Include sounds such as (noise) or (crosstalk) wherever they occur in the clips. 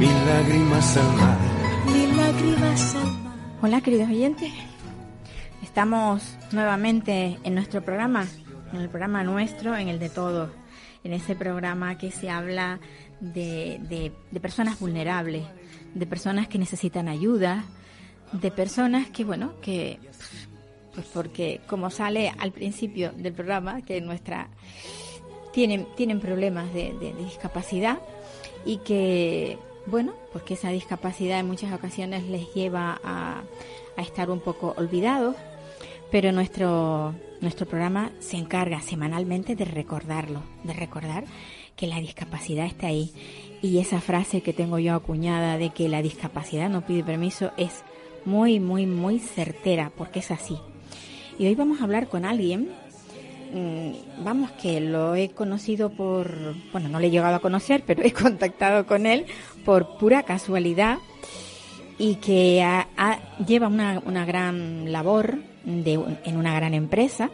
Mil lágrimas al mar. mil lágrimas al mar. Hola queridos oyentes, estamos nuevamente en nuestro programa, en el programa nuestro, en el de todos, en ese programa que se habla de, de- de personas vulnerables, de personas que necesitan ayuda, de personas que, bueno, que, pues porque como sale al principio del programa, que nuestra tienen, tienen problemas de, de- de discapacidad y que, bueno, porque esa discapacidad en muchas ocasiones les lleva a, a estar un poco olvidados, pero nuestro, nuestro programa se encarga semanalmente de recordarlo, de recordar que la discapacidad está ahí. Y esa frase que tengo yo acuñada de que la discapacidad no pide permiso es muy, muy, muy certera, porque es así. Y hoy vamos a hablar con alguien vamos que lo he conocido por, bueno, no le he llegado a conocer, pero he (laughs) contactado con él por pura casualidad y que ha- lleva una, una gran labor de, en una gran empresa.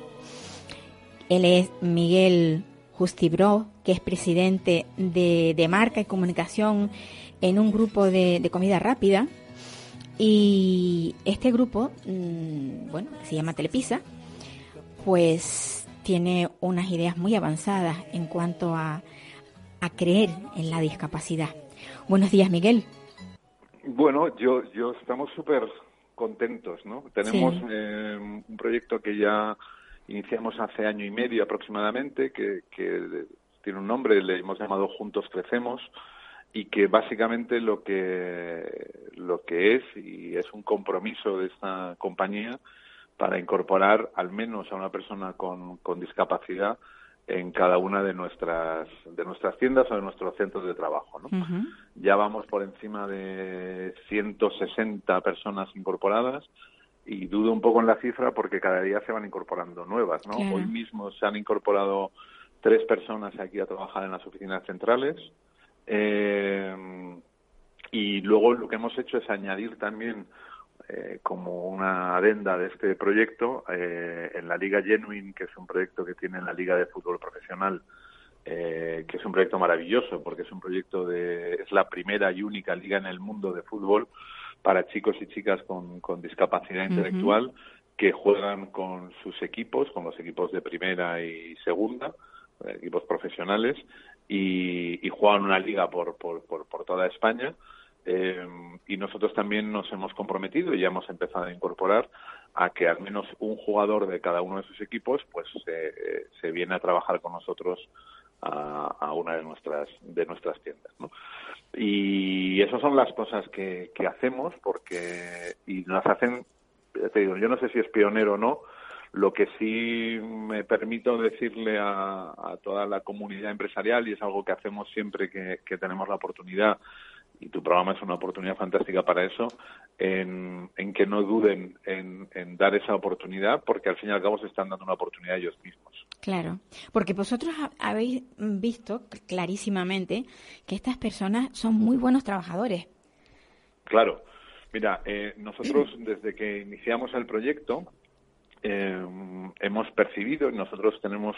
Él es Miguel Justibro, que es presidente de, de marca y comunicación en un grupo de, de comida rápida. Y este grupo, mm, bueno, se llama Telepisa, pues tiene unas ideas muy avanzadas en cuanto a, a creer en la discapacidad. Buenos días, Miguel. Bueno, yo, yo estamos súper contentos, ¿no? Tenemos Sí. eh, un proyecto que ya iniciamos hace año y medio aproximadamente, que, que tiene un nombre, le hemos llamado Juntos Crecemos, y que básicamente lo que, lo que es, y es un compromiso de esta compañía, para incorporar al menos a una persona con, con discapacidad en cada una de nuestras, de nuestras tiendas o de nuestros centros de trabajo, ¿no? Ya vamos por encima de 160 personas incorporadas y dudo un poco en la cifra porque cada día se van incorporando nuevas, ¿no? Claro. Hoy mismo se han incorporado tres personas aquí a trabajar en las oficinas centrales eh, y luego lo que hemos hecho es añadir también eh, como una adenda de este proyecto eh, en la Liga Genuine, que es un proyecto que tiene la Liga de Fútbol Profesional eh, que es un proyecto maravilloso porque es un proyecto de es la primera y única liga en el mundo de fútbol para chicos y chicas con, con discapacidad intelectual que juegan con sus equipos, con los equipos de primera y segunda, eh, equipos profesionales, y, y juegan una liga por, por, por, por toda España. Eh, y nosotros también nos hemos comprometido y ya hemos empezado a incorporar a que al menos un jugador de cada uno de sus equipos pues se, se viene a trabajar con nosotros a, una de nuestras de nuestras tiendas ¿no? y esas son las cosas que, que hacemos porque y nos hacen te digo yo no sé si es pionero o no lo que sí me permito decirle a, a toda la comunidad empresarial y es algo que hacemos siempre que, que tenemos la oportunidad y tu programa es una oportunidad fantástica para eso, en, en que no duden en, en dar esa oportunidad, porque al fin y al cabo se están dando una oportunidad a ellos mismos. Claro, porque vosotros ha- habéis visto clarísimamente que estas personas son muy buenos trabajadores. Claro, mira, eh, nosotros (clears throat) desde que iniciamos el proyecto eh, hemos percibido y nosotros tenemos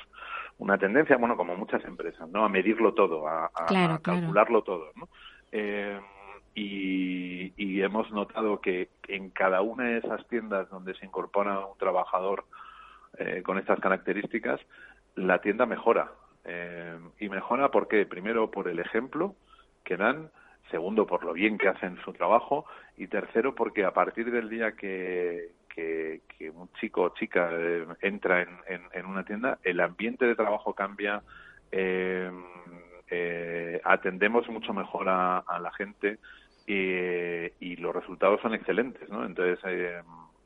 una tendencia, bueno, como muchas empresas, ¿no? A medirlo todo, a, a- Claro, a claro. calcularlo todo, ¿no? Eh, y, hemos notado que en cada una de esas tiendas donde se incorpora un trabajador eh, con estas características, la tienda mejora. Eh, y mejora porque, primero, por el ejemplo que dan, segundo, por lo bien que hacen su trabajo, y tercero, porque a partir del día que, que, que un chico o chica eh, entra en, en, en una tienda, el ambiente de trabajo cambia, eh, eh, atendemos mucho mejor a, a la gente y, y los resultados son excelentes, ¿no? Entonces, eh,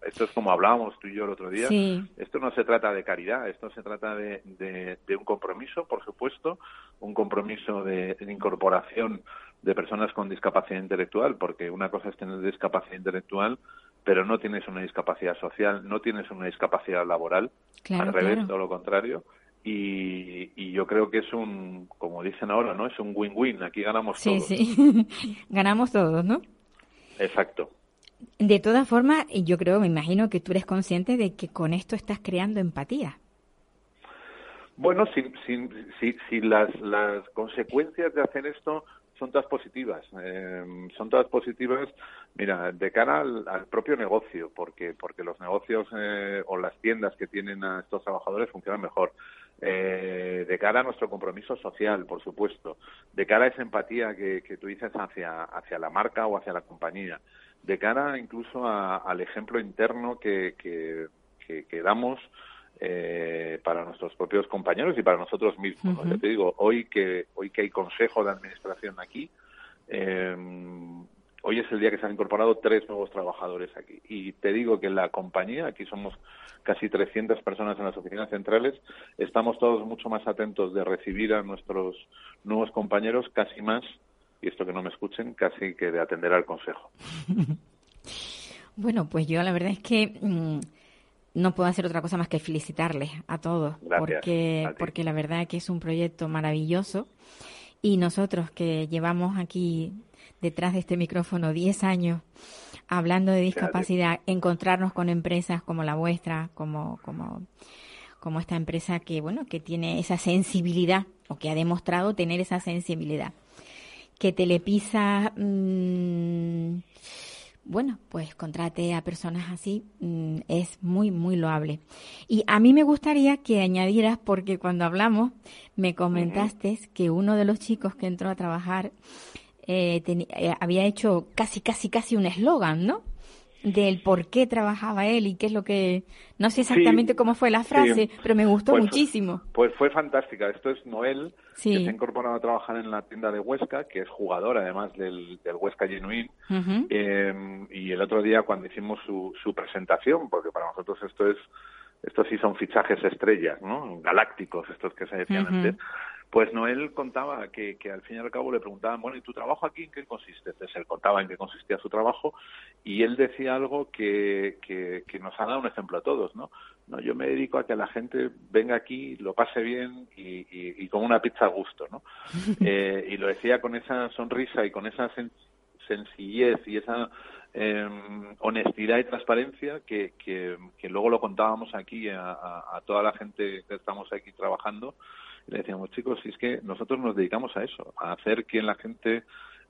esto es como hablábamos tú y yo el otro día. Sí. Esto no se trata de caridad, esto se trata de, de, de un compromiso, por supuesto, un compromiso de, de incorporación de personas con discapacidad intelectual, porque una cosa es tener discapacidad intelectual, pero no tienes una discapacidad social, no tienes una discapacidad laboral, al revés, todo lo contrario. Y, yo creo que es un, como dicen ahora, ¿no? Es un win-win, aquí ganamos todos. Sí, sí, (laughs) ganamos todos, ¿no? Exacto. De todas formas, yo creo, me imagino que tú eres consciente de que con esto estás creando empatía. Bueno, si, si, las, las consecuencias de hacer esto son todas positivas. Eh, son todas positivas, mira, de cara al, propio negocio, porque, porque los negocios eh, o las tiendas que tienen a estos trabajadores funcionan mejor. Eh, de cara a nuestro compromiso social, por supuesto. De cara a esa empatía que, que tú dices hacia, hacia la marca o hacia la compañía. De cara incluso al ejemplo interno que, que, que damos eh, para nuestros propios compañeros y para nosotros mismos. te digo, hoy que hoy que hay consejo de administración aquí, eh, hoy es el día que se han incorporado tres nuevos trabajadores aquí. Y te digo que la compañía, aquí somos casi 300 personas en las oficinas centrales, estamos todos mucho más atentos de recibir a nuestros nuevos compañeros, casi más, y esto que no me escuchen, casi que de atender al consejo. (laughs) bueno, pues yo la verdad es que... Mm, no puedo hacer otra cosa más que felicitarles a todos, porque, porque la verdad que es un proyecto maravilloso y nosotros que llevamos aquí detrás de este micrófono 10 años hablando de discapacidad, encontrarnos con empresas como la vuestra, como, como, como esta empresa que, bueno, que tiene esa sensibilidad o que ha demostrado tener esa sensibilidad. Que Telepisa mmm, bueno, pues contrate a personas así mm, es muy, muy loable. Y a mí me gustaría que añadieras, porque cuando hablamos me comentaste que uno de los chicos que entró a trabajar eh, eh, había hecho casi, casi, casi un eslogan, ¿no? Del por qué trabajaba él y qué es lo que... No sé exactamente cómo fue la frase, pero me gustó pues, muchísimo. Pues fue fantástica. Esto es Noel, que se ha incorporado a trabajar en la tienda de Huesca, que es jugador además del, del Huesca Genuine. Em, y el otro día cuando hicimos su, su presentación, porque para nosotros esto es... Estos sí son fichajes estrellas, ¿no? Galácticos, estos que se decían antes. Pues Noel contaba que, que, al fin y al cabo le preguntaban, bueno, ¿y tu trabajo aquí en qué consiste? Entonces él contaba en qué consistía su trabajo y él decía algo que, que, nos ha dado un ejemplo a todos, ¿no? no Yo me dedico a que la gente venga aquí, lo pase bien y, y, con una pizza a gusto, ¿no? (laughs) Eh, y lo decía con esa sonrisa y con esa sencillez y esa em, honestidad y transparencia que, que, luego lo contábamos aquí a, a toda la gente que estamos aquí trabajando le decíamos, chicos, si es que nosotros nos dedicamos a eso, a hacer que la gente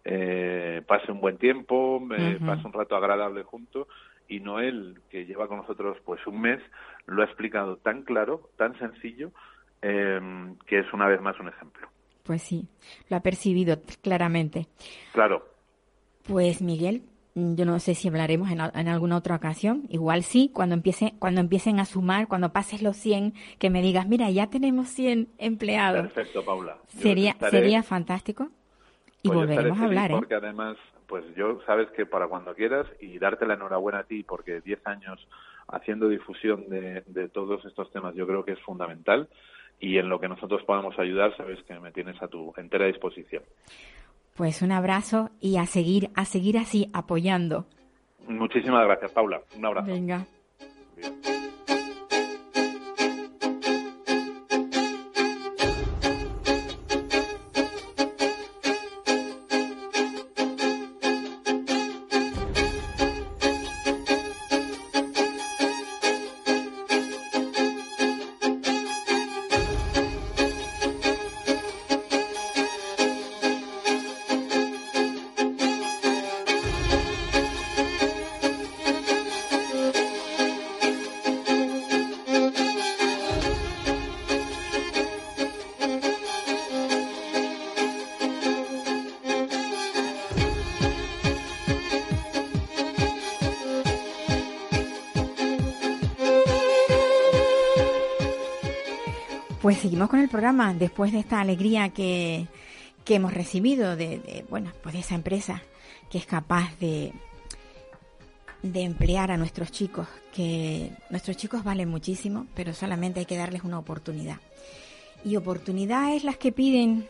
eh, pase un buen tiempo, eh, pase un rato agradable junto, y Noel, que lleva con nosotros pues un mes, lo ha explicado tan claro, tan sencillo, em, que es una vez más un ejemplo. Pues sí, lo ha percibido claramente. Claro. Pues Miguel, yo no sé si hablaremos en, alguna otra ocasión, igual sí, cuando empiece, cuando empiecen a sumar, cuando pases los 100, que me digas, mira, ya tenemos 100 empleados. Perfecto, Paula. sería sería fantástico y pues volveremos a hablar, ¿eh? Porque además, pues yo sabes que para cuando quieras y darte la enhorabuena a ti porque 10 años haciendo difusión de, de todos estos temas yo creo que es fundamental y en lo que nosotros podamos ayudar sabes que me tienes a tu entera disposición. Pues un abrazo y a seguir, a seguir así apoyando. Muchísimas gracias, Paula. Un abrazo. Venga. Pues seguimos con el programa después de esta alegría que, hemos recibido de, bueno, pues de esa empresa que es capaz de, de emplear a nuestros chicos, que nuestros chicos valen muchísimo, pero solamente hay que darles una oportunidad. Y oportunidad es las que piden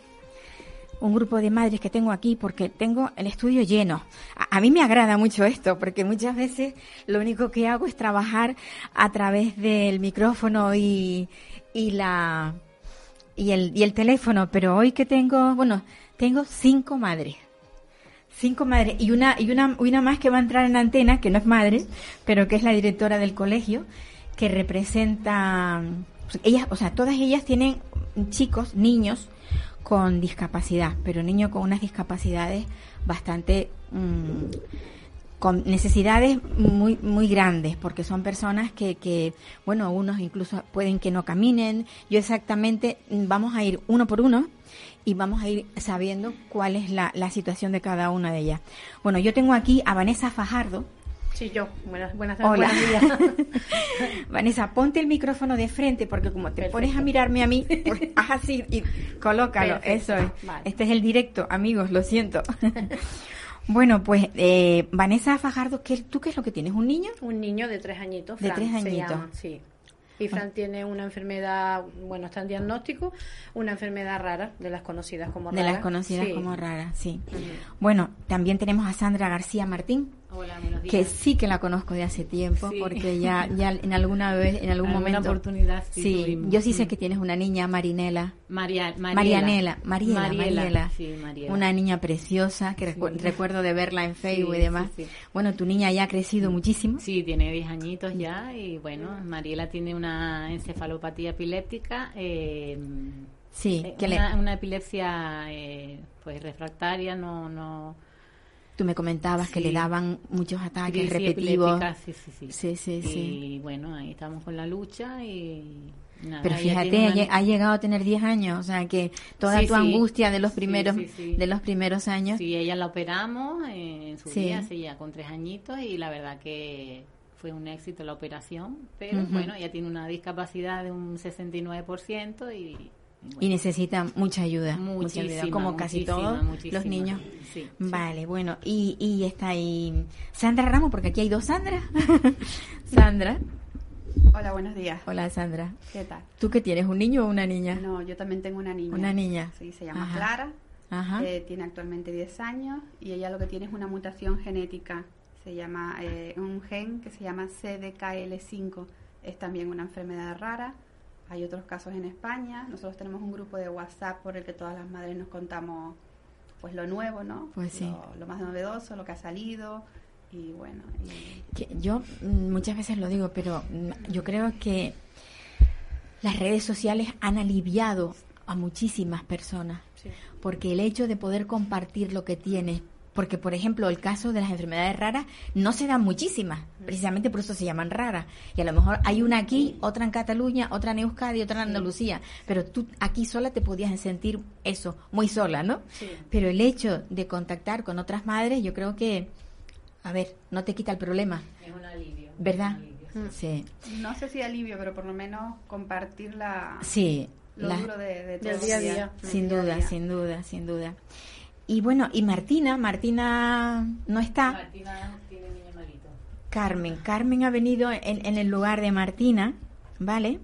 un grupo de madres que tengo aquí porque tengo el estudio lleno. A, mí me agrada mucho esto porque muchas veces lo único que hago es trabajar a través del micrófono y, y la y el, y el teléfono, pero hoy que tengo, bueno, tengo cinco madres. Cinco madres y una, y una, una más que va a entrar en antena, que no es madre, pero que es la directora del colegio, que representa, ellas, o sea, todas ellas tienen chicos, niños con discapacidad, pero niños con unas discapacidades bastante mmm, con necesidades muy muy grandes porque son personas que, que bueno unos incluso pueden que no caminen yo exactamente vamos a ir uno por uno y vamos a ir sabiendo cuál es la, la situación de cada una de ellas bueno yo tengo aquí a Vanessa Fajardo Sí, yo. Buenas, buenas Hola. buenos días. (laughs) Vanessa, ponte el micrófono de frente porque como te Perfecto. pones a mirarme a mí, pues, (laughs) haz así y colócalo. Perfecto. Eso es. Vale. Este es el directo, amigos, lo siento. (laughs) bueno, pues eh, Vanessa Fajardo, ¿qué, ¿tú qué es lo que tienes? ¿Un niño? Un niño de tres añitos. De Fran, tres se añitos. llama, sí. Y Fran tiene una enfermedad, bueno, está en diagnóstico, una enfermedad rara, de las conocidas como De raras. las conocidas Sí. como raras, sí. Bueno, también tenemos a Sandra García Martín, Hola, buenos días. que sí que la conozco de hace tiempo, Sí. porque ya, ya en alguna vez, en algún Alguna momento. oportunidad sí Sí, yo sí sé Mm. que tienes una niña, Marinela. Mariela. Marianela, Mariela, Mariela. Sí, Mariela. Una niña preciosa que recu- recuerdo de verla en Facebook y demás. Bueno, tu niña ya ha crecido muchísimo. Sí, tiene 10 añitos ya y bueno, Mariela tiene una encefalopatía epiléptica. eh, Sí, eh, que le- una, una epilepsia eh, pues refractaria, no... no tú me comentabas que le daban muchos ataques crisis repetitivos. sí, sí, sí. Sí, sí, sí. Y bueno, ahí estamos con la lucha y... nada, Pero fíjate, ha, una- lle- ha llegado a tener 10 años, o sea que toda Sí, tu sí. angustia de los primeros sí, de los primeros años. Sí, ella la operamos eh, en su Sí. día, hace ya con tres añitos, y la verdad que fue un éxito la operación, pero bueno, ella tiene una discapacidad de un 69% y... y Y bueno, necesita mucha ayuda, mucha ayuda, como casi todos muchísima. los niños. Sí, sí. Vale, bueno, y, y está ahí Sandra Ramos, porque aquí hay dos Sandra. (laughs) Sandra, Hola, buenos días. hola Sandra. ¿Qué tal? ¿Tú qué tienes, un niño o una niña? No, yo también tengo una niña. Una niña. Sí, se llama Ajá. Clara. Ajá. eh, tiene actualmente 10 años y ella lo que tiene es una mutación genética. Se llama eh, un gen que se llama CDKL5. Es también una enfermedad rara. Hay otros casos en España. Nosotros tenemos un grupo de WhatsApp por el que todas las madres nos contamos pues lo nuevo, ¿no? Pues sí. Lo, lo más novedoso, lo que ha salido y bueno. y- Que yo mm, muchas veces lo digo, pero mm, yo creo que las redes sociales han aliviado a muchísimas personas. Sí. Porque el hecho de poder compartir lo que tienes, porque por ejemplo el caso de las enfermedades raras no se dan muchísimas, precisamente por eso se llaman raras. Y a lo mejor hay una aquí, otra en Cataluña, otra en Euskadi, otra en Andalucía, pero tú aquí sola te podías sentir eso, muy sola, ¿no? Sí. Pero el hecho de contactar con otras madres, yo creo que, a ver, no te quita el problema, Es un alivio. ¿verdad? un alivio. Sí, No sé si alivio, pero por lo menos compartir la, sí, lo la- duro de, de Del día a día. Sin día a duda, día. sin duda, sin duda. Y bueno, y Martina, Martina no está. Martina tiene niño malito. Carmen, Carmen ha venido en, en el lugar de Martina, ¿vale?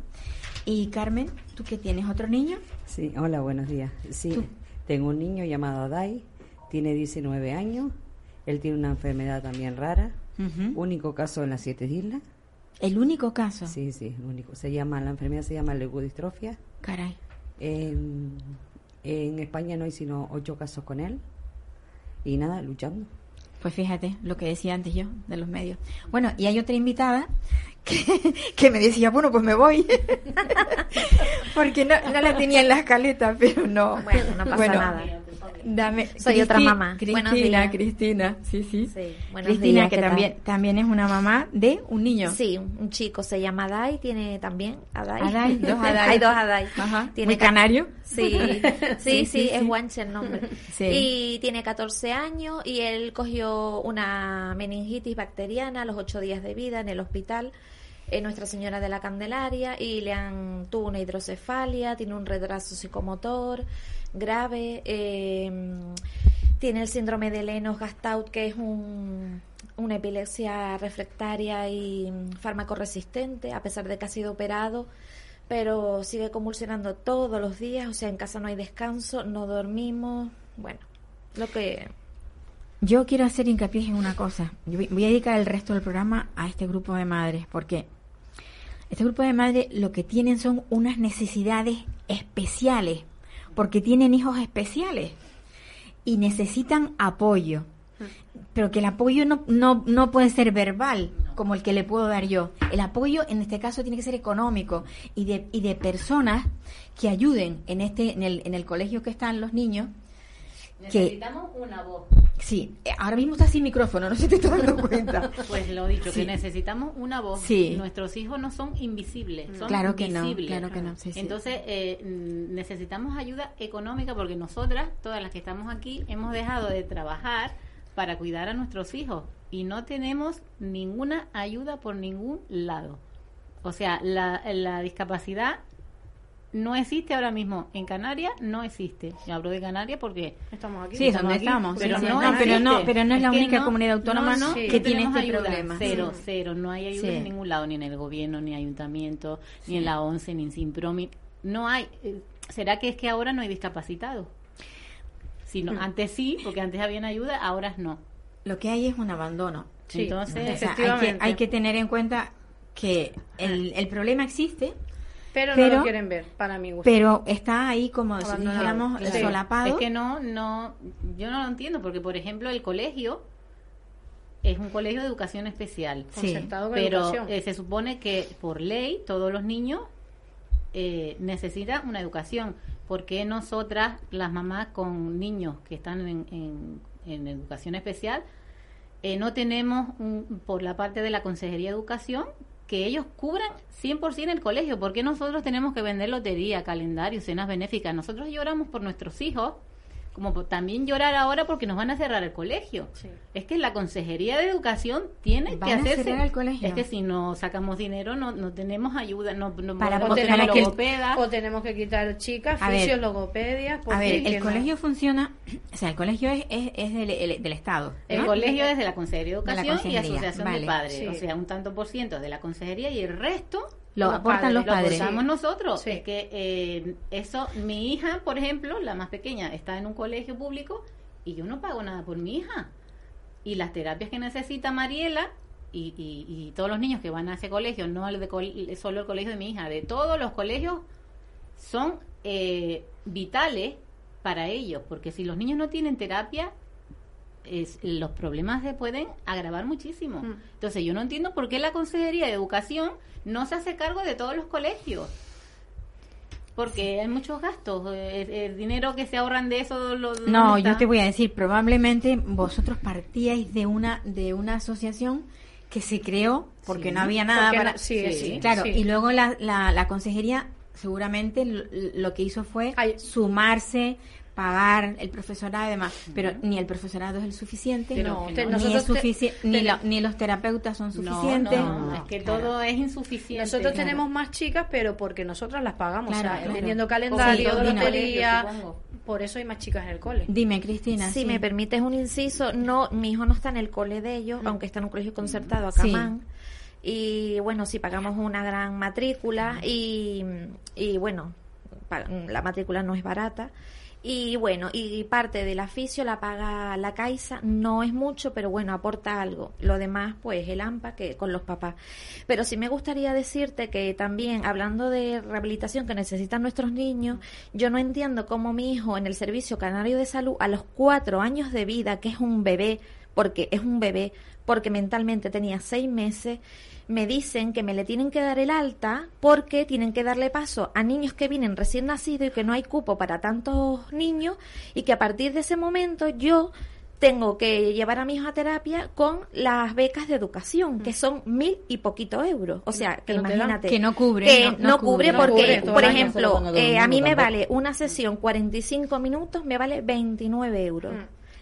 Y Carmen, ¿tú qué tienes? ¿Otro niño? Sí, hola, buenos días. Sí, Tú. tengo un niño llamado Adai, tiene 19 años, él tiene una enfermedad también rara, único caso en las siete islas. El único caso. Sí, sí, el único. Se llama, la enfermedad se llama leucodistrofia. Caray. En, en España no hay sino ocho casos con él. Y nada, luchando. Pues fíjate lo que decía antes yo de los medios. Bueno, y hay otra invitada (laughs) que, que me decía, bueno, pues me voy. (laughs) Porque no, no la tenía en la escaleta, pero no. Bueno, no pasa Bueno, nada. Dame, Soy otra mamá. Cristina. Cristina, sí, sí. Sí, buenos Cristina, días, que también, también es una mamá de un niño. Sí, un chico se llama Adai, tiene también Adai. Adai, dos (laughs) Adai. Hay dos Adai. Ajá, Tiene muy canario. (laughs) Sí, sí, sí, es guanche el nombre. (laughs) Y tiene 14 años y él cogió una meningitis bacteriana a los 8 días de vida en el hospital en Nuestra Señora de la Candelaria y le han tuvo una hidrocefalia, tiene un retraso psicomotor grave, eh, tiene el síndrome de Lennox-Gastaut que es un, una epilepsia refractaria y fármaco-resistente a pesar de que ha sido operado pero sigue convulsionando todos los días, o sea, en casa no hay descanso, no dormimos, bueno, lo que Yo quiero hacer hincapié en una cosa. Yo voy a dedicar el resto del programa a este grupo de madres, porque este grupo de madres lo que tienen son unas necesidades especiales, porque tienen hijos especiales y necesitan apoyo. Pero que el apoyo no, no, no puede ser verbal, como el que le puedo dar yo. El apoyo en este caso tiene que ser económico y de, y de personas que ayuden en este en el, en el colegio que están los niños. Que, Necesitamos una voz. sí, eh, ahora mismo está sin micrófono, no se te está dando cuenta. (laughs) Pues lo dicho, Sí. que necesitamos una voz. Sí. Nuestros hijos no son invisibles, son Claro que no, claro que no, sí. Entonces, eh, mm, necesitamos ayuda económica porque nosotras, todas las que estamos aquí, hemos dejado de trabajar para cuidar a nuestros hijos y no tenemos ninguna ayuda por ningún lado. O sea, la, la discapacidad no existe ahora mismo. En Canarias no existe. Yo hablo de Canarias porque Estamos aquí. Sí, es donde aquí, estamos. pero sí, sí. no No, pero no, pero no es la única no- comunidad autónoma no, no, que tiene este ayuda. problema. Cero, Sí. cero. No hay ayuda Sí. en ningún lado, ni en el gobierno, ni ayuntamiento, ni en la ONCE, ni en Simpromi. No hay. eh, ¿Será que es que ahora no hay discapacitados? Si no, Antes sí, porque antes habían ayuda, ahora no. Lo que hay es un abandono. Sí, Entonces, O sea, hay, que, hay que tener en cuenta que el, el problema existe, pero, no lo quieren ver, para mi gusto. pero está ahí como si dijéramos claro. solapado. Es que no, no, yo no lo entiendo, porque por ejemplo el colegio es un colegio de educación especial. Sí. Concertado con pero educación. eh, se supone que por ley todos los niños eh, necesitan una educación. ¿Por qué nosotras, las mamás con niños que están en, en- en educación especial, eh, no tenemos un- por la parte de la Consejería de Educación que ellos cubran 100% el colegio? ¿Por qué nosotros tenemos que vender lotería, calendario, cenas benéficas? Nosotros lloramos por nuestros hijos, como también llorar ahora porque nos van a cerrar el colegio. Sí. Es que la Consejería de Educación tiene Van que a hacerse. cerrar el colegio. Es que si no sacamos dinero, no, no tenemos ayuda, no, no Para tener para que. O tenemos que quitar chicas, A fisios, logopedias. A ver, el no. colegio funciona, o sea, el colegio es, es, es del, el- del Estado. El colegio es de la Consejería de De la Educación y Asociación vale. de Padres. Sí. O sea, un tanto por ciento de la Consejería y el resto Lo los aportan padres, los lo padres. lo aportamos nosotros. Sí. Es que eh, eso, mi hija, por ejemplo, la más pequeña, está en un colegio público y yo no pago nada por mi hija. Y las terapias que necesita Mariela y, y- y todos los niños que van a ese colegio, no el de col- solo el colegio de mi hija, de todos los colegios, son eh, vitales para ellos, porque si los niños no tienen terapia, es- los problemas se pueden agravar muchísimo. Mm. Entonces yo no entiendo por qué la Consejería de Educación no se hace cargo de todos los colegios. Porque hay muchos gastos, eh, el, dinero que se ahorran de eso lo, No, ¿dónde yo te voy a decir, probablemente vosotros partíais de una de una asociación que se creó porque Sí, no había nada porque para... no- sí, sí, claro, sí. y luego la, la, la consejería seguramente lo, lo que hizo fue Ay. sumarse, pagar el profesorado y demás, pero ni el profesorado es el suficiente, Pero No, no. ni, es sufici- ni, te- la- ni los terapeutas son suficientes. no, No, es que claro. todo es insuficiente. Nosotros Claro. tenemos más chicas, pero porque nosotras las pagamos. Claro, o sea, Como calendario, lotería. Por eso hay más chicas en el cole. Dime, Cristina. Si sí. me permites un inciso, no, mi hijo no está en el cole de ellos, aunque está en un colegio concertado a Sí. Camán. Y bueno, sí pagamos una gran matrícula y, y bueno, la matrícula no es barata. Y bueno, y parte del aficio la paga la Caixa, no es mucho, pero bueno, aporta algo. Lo demás, pues el AMPA que con los papás. Pero sí me gustaría decirte que también, hablando de rehabilitación que necesitan nuestros niños, yo no entiendo cómo mi hijo en el Servicio Canario de Salud, a los cuatro años de vida, que es un bebé, porque es un bebé, porque mentalmente tenía seis meses, me dicen que me le tienen que dar el alta porque tienen que darle paso a niños que vienen recién nacidos y que no hay cupo para tantos niños y que a partir de ese momento yo tengo que llevar a mi hijo a terapia con las becas de educación, que son mil y poquito euros. O sea, que no imagínate. que no cubre, Que no- no, no cubre porque, cubre por ejemplo, eh, a mí me tampoco. vale una sesión 45 minutos, me vale 29 euros.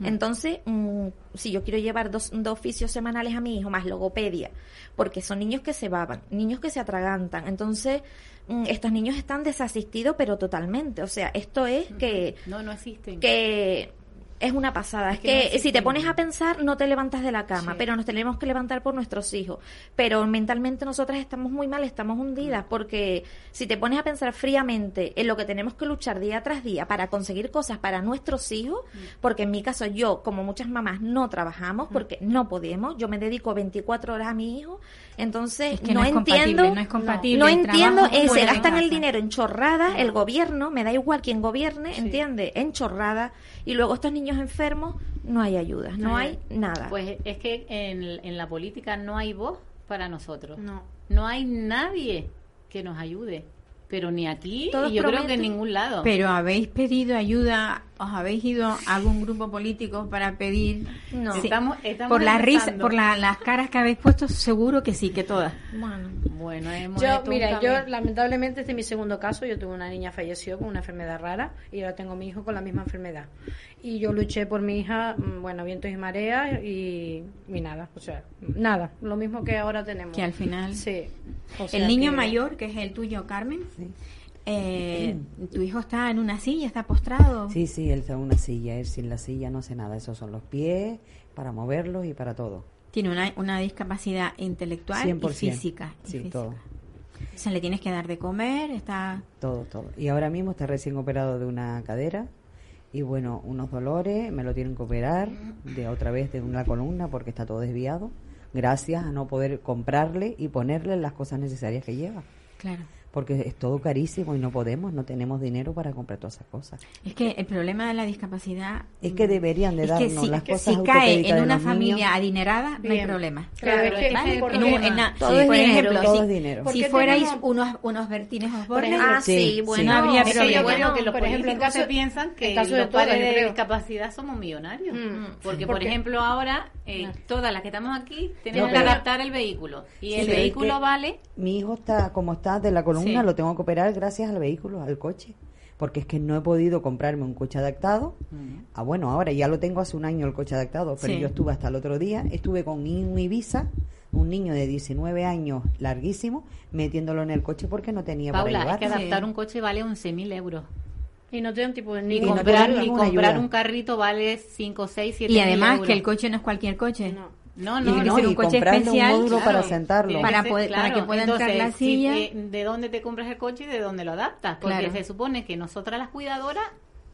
Entonces, mm, si yo quiero llevar dos, dos oficios semanales a mi hijo, más logopedia, porque son niños que se baban, niños que se atragantan, entonces mm, estos niños están desasistidos, pero totalmente. O sea, esto es que, No, no existen. que es una pasada. Es, que no si te pones a pensar, no te levantas de la cama, Sí. pero nos tenemos que levantar por nuestros hijos. Pero mentalmente nosotras estamos muy mal, estamos hundidas, Mm. porque si te pones a pensar fríamente en lo que tenemos que luchar día tras día para conseguir cosas para nuestros hijos, Mm. porque en mi caso yo, como muchas mamás, no trabajamos porque no podemos, yo me dedico 24 horas a mi hijo, entonces Es que no, no es compatible, entiendo, no es compatible no entiendo, eh, se gastan el dinero en chorradas, el gobierno, me da igual quien gobierne, ¿entiende? En chorradas, y luego estos niños enfermos, no hay ayudas, no hay nada. Pues es que en, en la política no hay voz para nosotros. No. No hay nadie que nos ayude. Pero ni aquí Todos y yo creo que en ningún lado. Pero habéis pedido ayuda, os habéis ido a algún grupo político para pedir. No. Sí. Estamos- estamos por la risa, por la- las caras que habéis puesto, seguro que sí, que todas. Bueno, Bueno, hemos Yo, mira, yo lamentablemente este es mi segundo caso. Yo tuve una niña falleció con una enfermedad rara y ahora tengo mi hijo con la misma enfermedad. Y yo luché por mi hija, mm, bueno, vientos y mareas y, y nada, o sea, nada, lo mismo que ahora tenemos. Que al final. Sí. o sea el niño que- mayor, que es el tuyo, Carmen, Sí. eh, tu hijo está en una silla, está postrado. Sí, sí, él está en una silla. Él sin la silla no hace nada. Esos son los pies para moverlos y para todo. Tiene una, una discapacidad intelectual 100%. y física. y Sí, física. todo. O sea, le tienes que dar de comer, está... Todo, todo. Y ahora mismo está recién operado de una cadera y bueno, unos dolores, me lo tienen que operar de otra vez de una columna porque está todo desviado, gracias a no poder comprarle y ponerle las cosas necesarias que lleva. Claro. Porque es todo carísimo y no podemos, no tenemos dinero para comprar todas esas cosas. Es que el problema de la discapacidad Es que deberían de es que darnos si, las que cosas si cae en de una familia niños. adinerada, no hay problema. Claro, es que- ¿Vale? es En que- un- en una- todo sí, es por dinero. ejemplo, Todo si, es dinero. si Porque fuerais tenemos- unos, unos Bertines Osborne, ah, Sí, sí, sí. bueno. No habría yo problema. creo que los Por ejemplo, en caso- se piensan que de los padres de creo. discapacidad somos millonarios. Mm. Porque, por Porque- ejemplo, ahora eh, todas las que estamos aquí tenemos que pero- adaptar el vehículo. Y Sí, el pero vehículo vale Mi hijo está como está de la columna, Sí. lo tengo que operar gracias al vehículo, al coche. Porque es que no he podido comprarme un coche adaptado. Ah, bueno, ahora ya lo tengo hace un año el coche adaptado, pero Sí. yo estuve hasta el otro día, estuve con un Ibiza, un niño de 19 años larguísimo, metiéndolo en el coche porque no tenía Paula, para es que adaptar Sí. un coche vale 11.000 euros. Y no te dan tipo de ni no comprar, ninguna comprar ayuda. un carrito vale 5, 6, 7 y además que el coche no es cualquier coche. No. No, Y no, no, no. ser un y coche especial, un módulo Claro, para sentarlo. Para ser- poder- para que pueda entrar la Entonces, si, silla. eh, ¿De dónde te compras el coche y de dónde lo adaptas? Porque Claro. se supone que nosotras las cuidadoras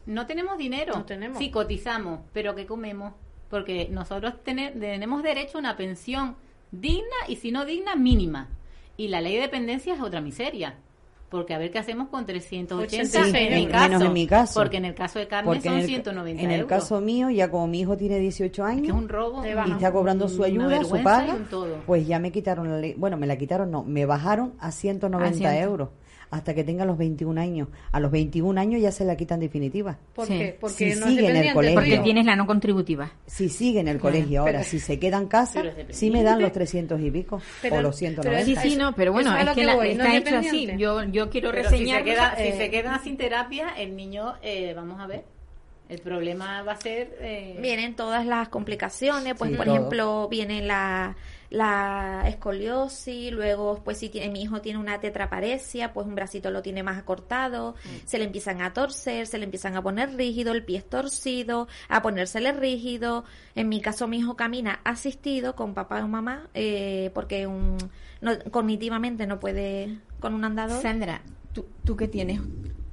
no tenemos dinero. No tenemos. Sí, cotizamos, pero ¿qué comemos? Porque nosotros tene- tenemos derecho a una pensión digna y si no digna, mínima. Y la ley de dependencia es otra miseria. Porque a ver qué hacemos con 380 Sí, en mi menos caso. en mi caso. Porque en el caso de Carmen Porque son el, 190 en el euros. caso mío, ya como mi hijo tiene 18 Es años que es un robo. Te y está cobrando su ayuda, su paga, pues ya me quitaron la ley. Bueno, me la quitaron, no, me bajaron a 190 A 100. euros hasta que tenga los 21 años. A los 21 años ya se la quitan definitiva. ¿Por Sí. qué? Porque Si no es sigue en el colegio. Porque tienes la no contributiva. Si sigue en el colegio ahora, pero- si se queda en casa, sí me dan los 300 y pico Pero- o los pero 190. Sí, sí, no, pero bueno, es es, que que la- voy, está es hecho así. Yo, yo quiero Pero si se, reseñar. si eh, se queda sin terapia, el niño, eh, vamos a ver, el problema va a ser... eh, Vienen todas las complicaciones, pues Sí, por todo. ejemplo viene la, la escoliosis, luego pues si tiene, mi hijo tiene una tetraparesia, pues un bracito lo tiene más acortado, se le empiezan a torcer, se le empiezan a poner rígido, el pie es torcido, a ponérsele rígido. En mi caso mi hijo camina asistido con papá o mamá, eh, porque un, no, cognitivamente no puede con un andador. Sandra, tú, tú que tienes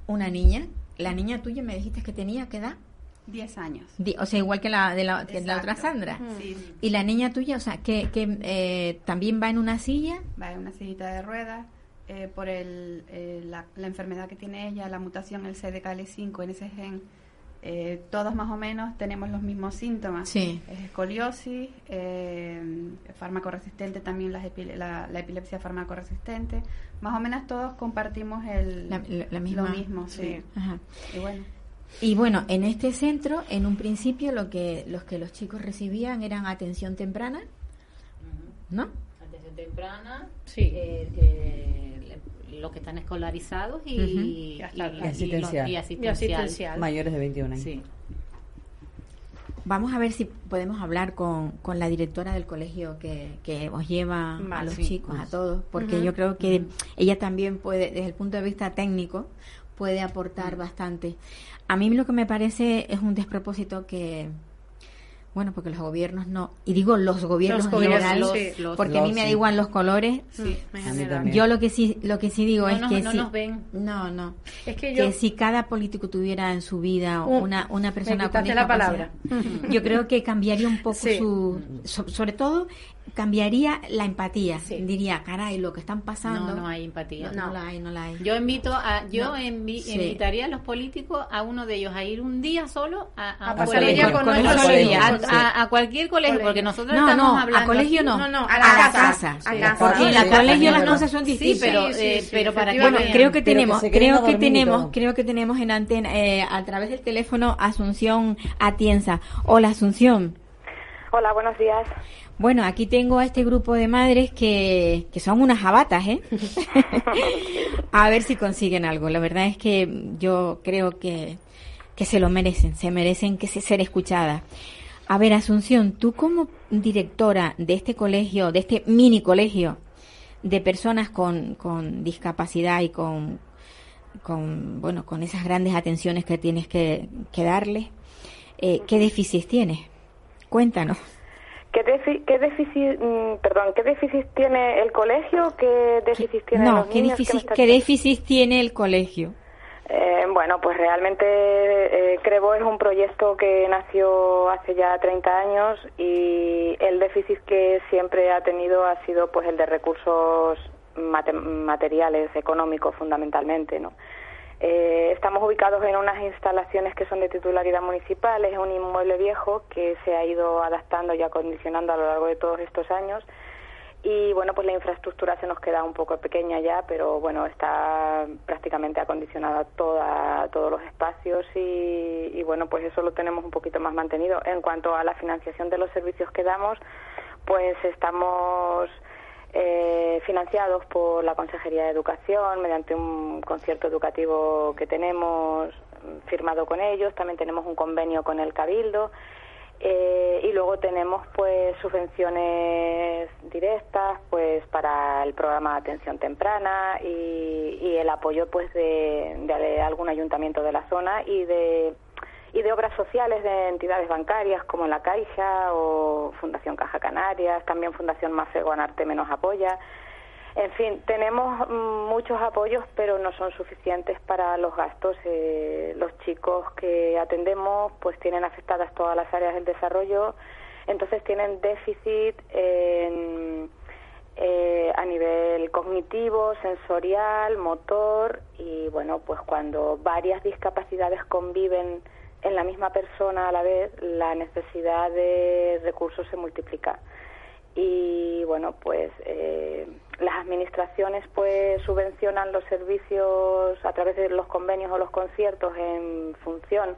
una niña, la niña tuya me dijiste que tenía, ¿qué edad? 10 años. O sea, igual que la de la, que la otra. Sandra. Sí, sí. Y la niña tuya, o sea, que, que eh, también va en una silla. Va en una sillita de ruedas. eh, por el, eh, la, la enfermedad que tiene ella, la mutación, el CDKL5 en ese gen, eh, todos más o menos tenemos los mismos síntomas. Sí. Es escoliosis, eh, fármaco resistente también las epi- la, la epilepsia fármaco resistente. Más o menos todos compartimos el, La- la- la misma- lo mismo, sí. sí. Ajá. Y bueno, Y bueno, en este centro, en un principio, lo que los que los chicos recibían eran atención temprana, ¿no? Atención temprana, Sí. eh, eh, los que están escolarizados y, Ujú. y, Y hasta- y- y y asistencial. los- y Y asistencial. asistencial. Mayores de 21 años. Sí. Vamos a ver si podemos hablar con, con la directora del colegio que, que os lleva a los sí. chicos, a todos, porque yo creo que ella también puede, desde el punto de vista técnico, puede aportar bastante. A mí lo que me parece es un despropósito que, bueno, porque los gobiernos no, y digo los gobiernos Los gobiernos, generales, sí, los- porque a mí me da igual los colores. Sí, también. Yo lo que sí, lo que sí digo No es nos- que no sí- nos ven. no, no, Es que que yo... si cada político tuviera en su vida Uh, una, una persona me con la palabra. yo creo que cambiaría un poco Sí. su, so- sobre todo cambiaría la empatía. Sí. Diría, caray, lo que están pasando. No, no hay empatía. No, no la hay, no la hay. Yo invito a, yo No. envi- Sí. invitaría a los políticos a uno de ellos a ir un día solo a, A un pasar el colegio. día con nuestros a, a- a- a cualquier colegio, Colegio. porque nosotros no, estamos no, hablando a colegio no, No, no, a a la casa. casa. Sí, A a casa. Porque en Sí, la sí, colegio las cosas son Sí, distintas. pero, Sí, eh, sí, pero sí, para que Bueno, efectivamente. creo que que tenemos, a creo que tenemos, creo que tenemos en antena eh, a través del teléfono Asunción Atienza. Hola Asunción. Hola, buenos días. Bueno, aquí tengo a este grupo de madres que, que son unas jabatas, ¿eh? (laughs) a ver si consiguen algo. La verdad es que yo creo que, que se lo merecen, se merecen que se, ser escuchadas. A ver, Asunción, tú como directora de este colegio, de este mini colegio de personas con, con discapacidad y con, con, bueno, con esas grandes atenciones que tienes que, que darles, eh, ¿qué déficits tienes? Cuéntanos. ¿Qué, defi- qué déficit, mm, perdón, qué déficit tiene el colegio? ¿Qué déficit tienen No, los ¿qué niños? déficit, ¿qué déficit tiene el colegio? Eh, bueno, pues realmente eh, Crevo es un proyecto que nació hace ya 30 años y el déficit que siempre ha tenido ha sido pues el de recursos mate- materiales, económicos fundamentalmente, ¿no? Eh, estamos ubicados en unas instalaciones que son de titularidad municipal, es un inmueble viejo que se ha ido adaptando y acondicionando a lo largo de todos estos años y bueno, pues la infraestructura se nos queda un poco pequeña ya, pero bueno, está prácticamente acondicionada toda, todos los espacios y, y bueno, pues eso lo tenemos un poquito más mantenido. En cuanto a la financiación de los servicios que damos, pues estamos eh, financiados por la Consejería de Educación mediante un concierto educativo que tenemos firmado con ellos. También tenemos un convenio con el Cabildo. Eh, y luego tenemos pues subvenciones directas pues para el programa de atención temprana y, y el apoyo pues de, de algún ayuntamiento de la zona y de y de obras sociales de entidades bancarias como la Caixa o Fundación Caja Canarias, también Fundación Mafre Guanarte menos apoya. En fin, tenemos muchos apoyos, pero no son suficientes para los gastos. Eh, los chicos que atendemos pues tienen afectadas todas las áreas del desarrollo, entonces tienen déficit en, eh, a nivel cognitivo, sensorial, motor y bueno, pues cuando varias discapacidades conviven en la misma persona a la vez, la necesidad de recursos se multiplica. Y bueno, pues eh, las administraciones pues subvencionan los servicios a través de los convenios o los conciertos en función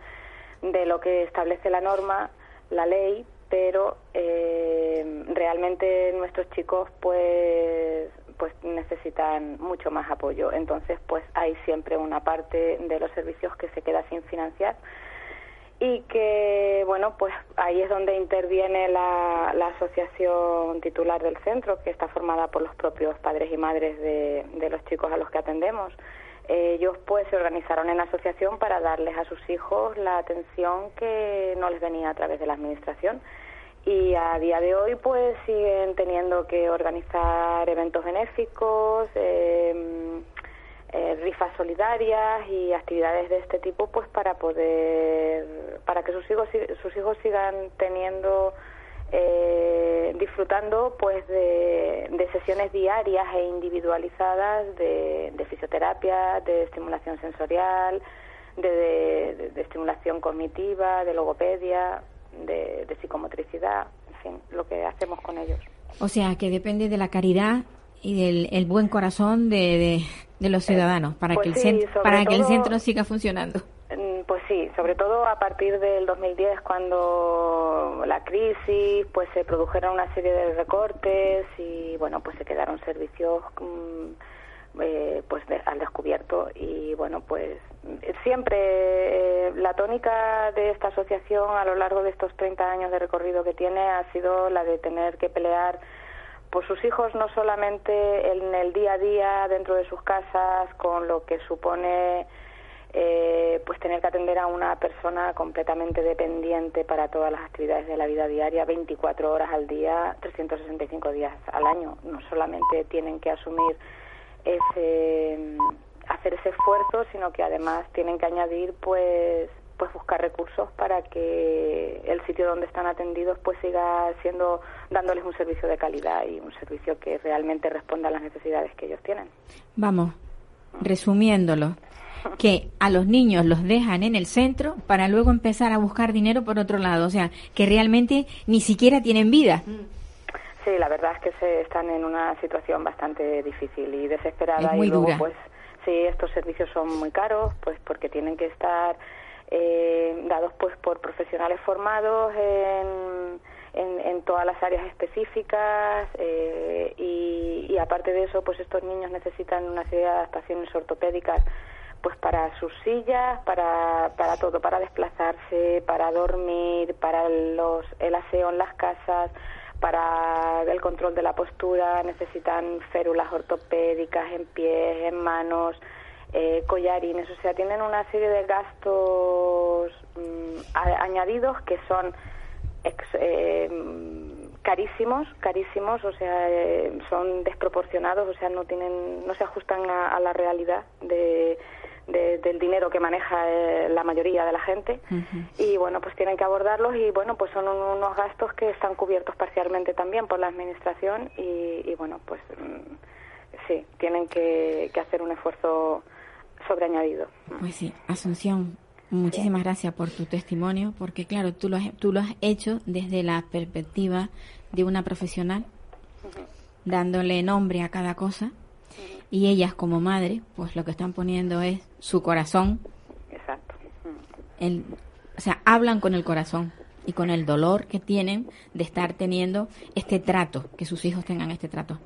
de lo que establece la norma, la ley, pero eh, realmente nuestros chicos pues pues necesitan mucho más apoyo. Entonces pues hay siempre una parte de los servicios que se queda sin financiar y que bueno pues ahí es donde interviene la, la asociación titular del centro que está formada por los propios padres y madres de, los chicos a los que atendemos. Ellos pues se organizaron en asociación para darles a sus hijos la atención que no les venía a través de la administración. Y a día de hoy pues siguen teniendo que organizar eventos benéficos eh, eh, rifas solidarias y actividades de este tipo pues para poder para que sus hijos sus hijos sigan teniendo eh, disfrutando pues de, de, sesiones diarias e individualizadas de, de, fisioterapia de estimulación sensorial de, de, de estimulación cognitiva de logopedia de, psicomotricidad en fin lo que hacemos con ellos. O sea que depende de la caridad y del el buen corazón de, de, de los ciudadanos para pues que el sí, centro, para todo, que el centro siga funcionando. Pues sí, sobre todo a partir del 2010 cuando la crisis, pues se produjeron una serie de recortes y bueno, pues se quedaron servicios mm, eh, pues de, al descubierto y bueno, pues siempre eh, la tónica de esta asociación a lo largo de estos 30 años de recorrido que tiene ha sido la de tener que pelear por sus hijos no solamente en el día a día dentro de sus casas con lo que supone eh, pues tener que atender a una persona completamente dependiente para todas las actividades de la vida diaria, 24 horas al día, 365 días al año. No solamente tienen que asumir ese hacer ese esfuerzo, sino que además tienen que añadir pues pues buscar recursos para que el sitio donde están atendidos pues siga siendo dándoles un servicio de calidad y un servicio que realmente responda a las necesidades que ellos tienen. Vamos, resumiéndolo, que a los niños los dejan en el centro para luego empezar a buscar dinero por otro lado, o sea, que realmente ni siquiera tienen vida. Sí, la verdad es que se están en una situación bastante difícil y desesperada Es muy y luego dura. pues sí, estos servicios son muy caros, pues porque tienen que estar eh, dados pues por profesionales formados en, en, todas las áreas específicas eh, y, y aparte de eso pues estos niños necesitan una serie de adaptaciones ortopédicas pues para sus sillas, para, para todo, para desplazarse, para dormir, para los, el aseo en las casas, para el control de la postura, necesitan férulas ortopédicas en pies, en manos, eh, collarines, o sea, tienen una serie de gastos mm, a- añadidos que son ex- eh, carísimos, carísimos, o sea, eh, son desproporcionados, o sea, no tienen, no se ajustan a, a la realidad de, de- del dinero que maneja eh, la mayoría de la gente. Y bueno, pues tienen que abordarlos y bueno, pues son un- unos gastos que están cubiertos parcialmente también por la administración y, y, bueno, pues mm, sí, tienen que, que hacer un esfuerzo sobreañadido. Pues sí, Asunción, muchísimas gracias por tu testimonio, porque claro, tú lo has, tú lo has hecho desde la perspectiva de una profesional, dándole nombre a cada cosa, y ellas como madre, pues lo que están poniendo es su corazón, Exacto. el, o sea, hablan con el corazón y con el dolor que tienen de estar teniendo este trato, que sus hijos tengan este trato.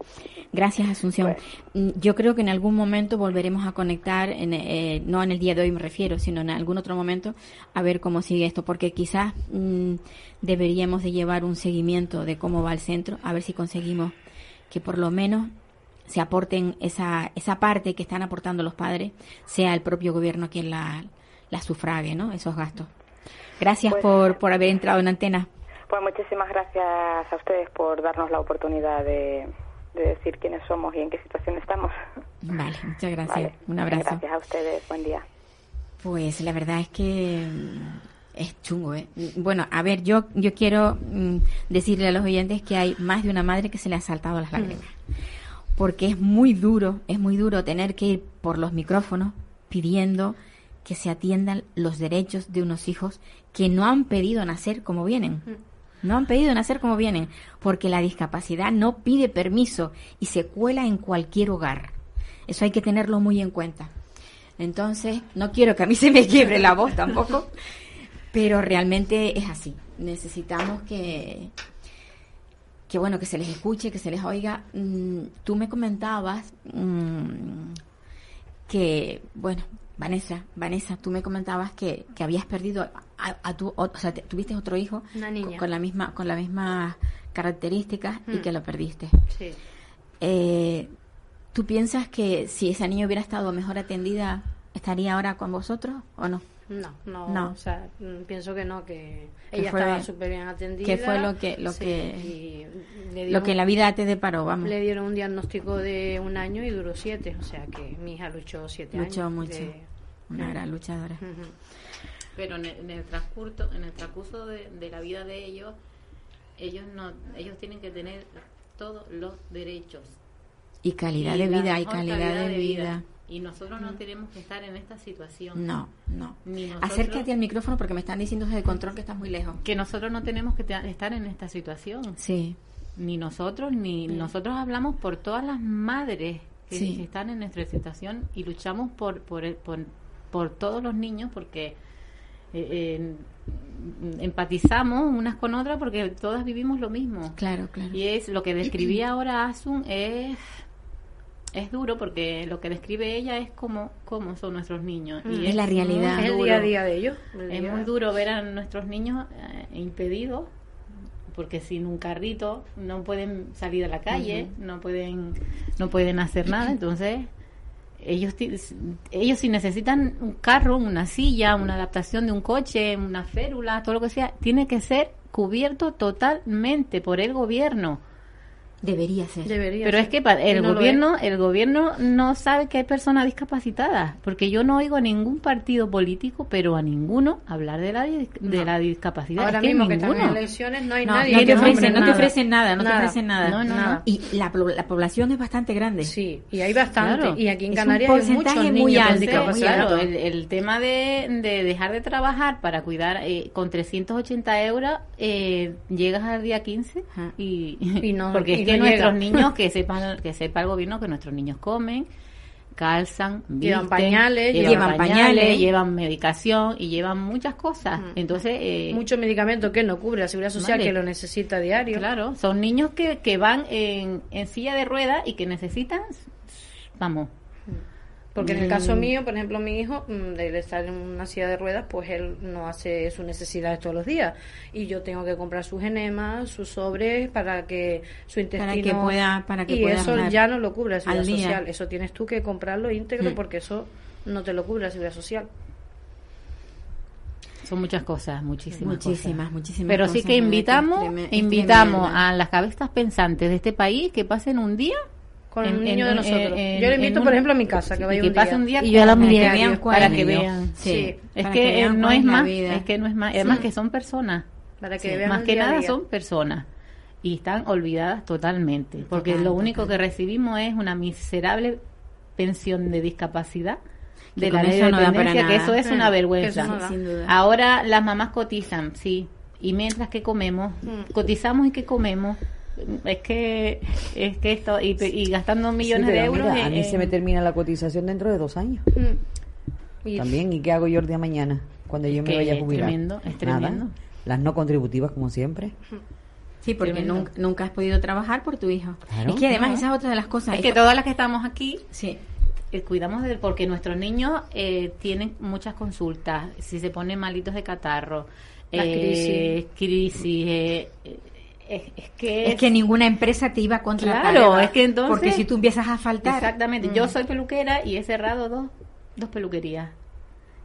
Gracias, Asunción. Mm, Yo creo que en algún momento volveremos a conectar, en, eh, no en el día de hoy me refiero, sino en algún otro momento, a ver cómo sigue esto, porque quizás mm, deberíamos de llevar un seguimiento de cómo va el centro, a ver si conseguimos que por lo menos se aporten esa, esa parte que están aportando los padres, sea el propio gobierno quien la, la sufrague, ¿no? Esos gastos. Gracias Pues- por, por haber entrado en antena. Pues muchísimas gracias a ustedes por darnos la oportunidad de, de decir quiénes somos y en qué situación estamos. Vale, muchas gracias. Vale. Un abrazo. Gracias a ustedes. Buen día. Pues la verdad es que mm, es chungo, ¿eh? Bueno, a ver, yo, yo quiero mm, decirle a los oyentes que hay más de una madre que se le ha saltado las lágrimas. Porque es muy duro, es muy duro tener que ir por los micrófonos pidiendo que se atiendan los derechos de unos hijos que no han pedido nacer como vienen. No han pedido nacer como vienen, porque la discapacidad no pide permiso y se cuela en cualquier hogar. Eso hay que tenerlo muy en cuenta. Entonces, no quiero que a mí se me quiebre la voz tampoco, (laughs) pero realmente es así. Necesitamos que, que bueno, que se les escuche, que se les oiga. Mm, tú me comentabas mm, que, bueno, Vanessa, Vanessa, tú me comentabas que, que habías perdido a, a tu, o, o sea, te- tuviste otro hijo Una niña. con, con la misma, con las mismas características y Mm. que lo perdiste. Sí. Eh, ¿Tú piensas que si esa niña hubiera estado mejor atendida, estaría ahora con vosotros o no? No, no, No. o sea, mm, pienso que no, que ella fue- estaba súper bien atendida. que fue lo que- lo sí, que- Lo dieron- que la vida te deparó, vamos. Le dieron un diagnóstico de un año y duró siete, o sea que mi hija luchó siete Luchó años. mucho. de- Una gran luchadora. Pero en el, en el transcurso, en el transcurso de, de la vida de ellos, ellos no, ellos tienen que tener todos los derechos. Y calidad Y de vida, y calidad de vida. Y nosotros no tenemos que estar en esta situación. No, no. Nosotros- Acércate al micrófono porque me están diciendo desde el control que estás muy lejos. Que nosotros no tenemos que estar en esta situación. Sí. Ni nosotros, ni nosotros hablamos por todas las madres que Sí. están en nuestra situación y luchamos por, por, por, por todos los niños porque eh, eh, empatizamos unas con otras porque todas vivimos lo mismo. Claro, claro. Y es lo que describía ahora Asun es es duro porque lo que describe ella es como cómo son nuestros niños Mm. y Es la realidad. Es el día a día de ellos. el Es día- muy duro ver a nuestros niños eh, impedidos porque sin un carrito no pueden salir a la calle, no pueden no pueden hacer nada, entonces ellos ti- ellos si necesitan un carro, una silla, una adaptación de un coche, una férula, todo lo que sea, tiene que ser cubierto totalmente por el gobierno. Debería ser. Debería Pero ser. es que el no gobierno, el gobierno no sabe que hay personas discapacitadas, porque yo no oigo a ningún partido político, pero a ninguno hablar de la de la discapacidad. Ahora Es que mismo que están en ninguno. elecciones no hay No, nadie no que te ofrecen, no te nada. ofrecen nada, no te Nada. ofrecen nada. No, no, no. Y la, la población es bastante grande. Sí, y hay bastante. Claro. Y aquí en Es un Canarias hay porcentaje muchos muy alto. Claro, el, el tema de, de dejar de trabajar para cuidar eh, con 380 euros, eh, llegas al día 15 Ajá. y, Y no- (laughs) porque y es que no nuestros niños que (laughs) sepan que sepa el gobierno que nuestros niños comen calzan, Llevan visten, pañales, llevan, llevan pañales, pañales. llevan medicación y llevan muchas cosas. Entonces, eh, Muchos medicamentos que no cubre la seguridad social que lo necesita diario. claro, son niños que, que van en, en silla de ruedas y que necesitan, vamos, Porque en el caso Mm. mío, por ejemplo, mi hijo, mm, de estar en una silla de ruedas, pues él no hace sus necesidades todos los días. Y yo tengo que comprar sus enemas, sus sobres, para que su intestino... Para que pueda- para que y pueda eso ya no lo cubre la seguridad día. social. Eso tienes tú que comprarlo íntegro Mm. porque eso no te lo cubre la seguridad social. son muchas cosas, muchísimas cosas. Muchísimas, muchísimas Pero sí cosas, que de verdad invitamos, treme- invitamos a las cabezas pensantes de este país que pasen un día Con en- un niño en- de nosotros. en- yo le invito, un- por ejemplo, a mi casa, que y vaya que un pase día. un día Y yo la con- miro. para Que que vean que. Sí, Sí. Es que, que no es la más, es que no es más, además que son personas, Para que Sí, vean más que a nada son personas y están olvidadas totalmente, porque Total, lo único total. que recibimos es una miserable pensión de discapacidad Que de la ley de no dependencia, que eso es Sí, una que vergüenza. eso no da. Sin duda. Ahora las mamás cotizan, sí, y mientras que comemos, Mm. cotizamos y que comemos, es que es que esto y, y gastando millones Sí, de euros. mira, a mí se me termina la cotización dentro de dos años. Mm. Y- También, ¿y qué hago yo el día de mañana? Cuando yo me vaya a es jubilar. tremendo, es Nada. tremendo. Las no contributivas, como siempre. Sí, porque Tremendo. nunca, nunca has podido trabajar por tu hijo. Claro. Es que además No. esa es otra de las cosas. Es que todas las que estamos aquí Sí. eh, cuidamos de porque nuestros niños eh, tienen muchas consultas, si se ponen malitos de catarro, Las eh, crisis, eh, eh, es, es que Es que ninguna empresa te iba a contratar. Claro, es que entonces- Porque si tú empiezas a faltar. Exactamente. Mm. Yo soy peluquera y he cerrado dos, dos peluquerías.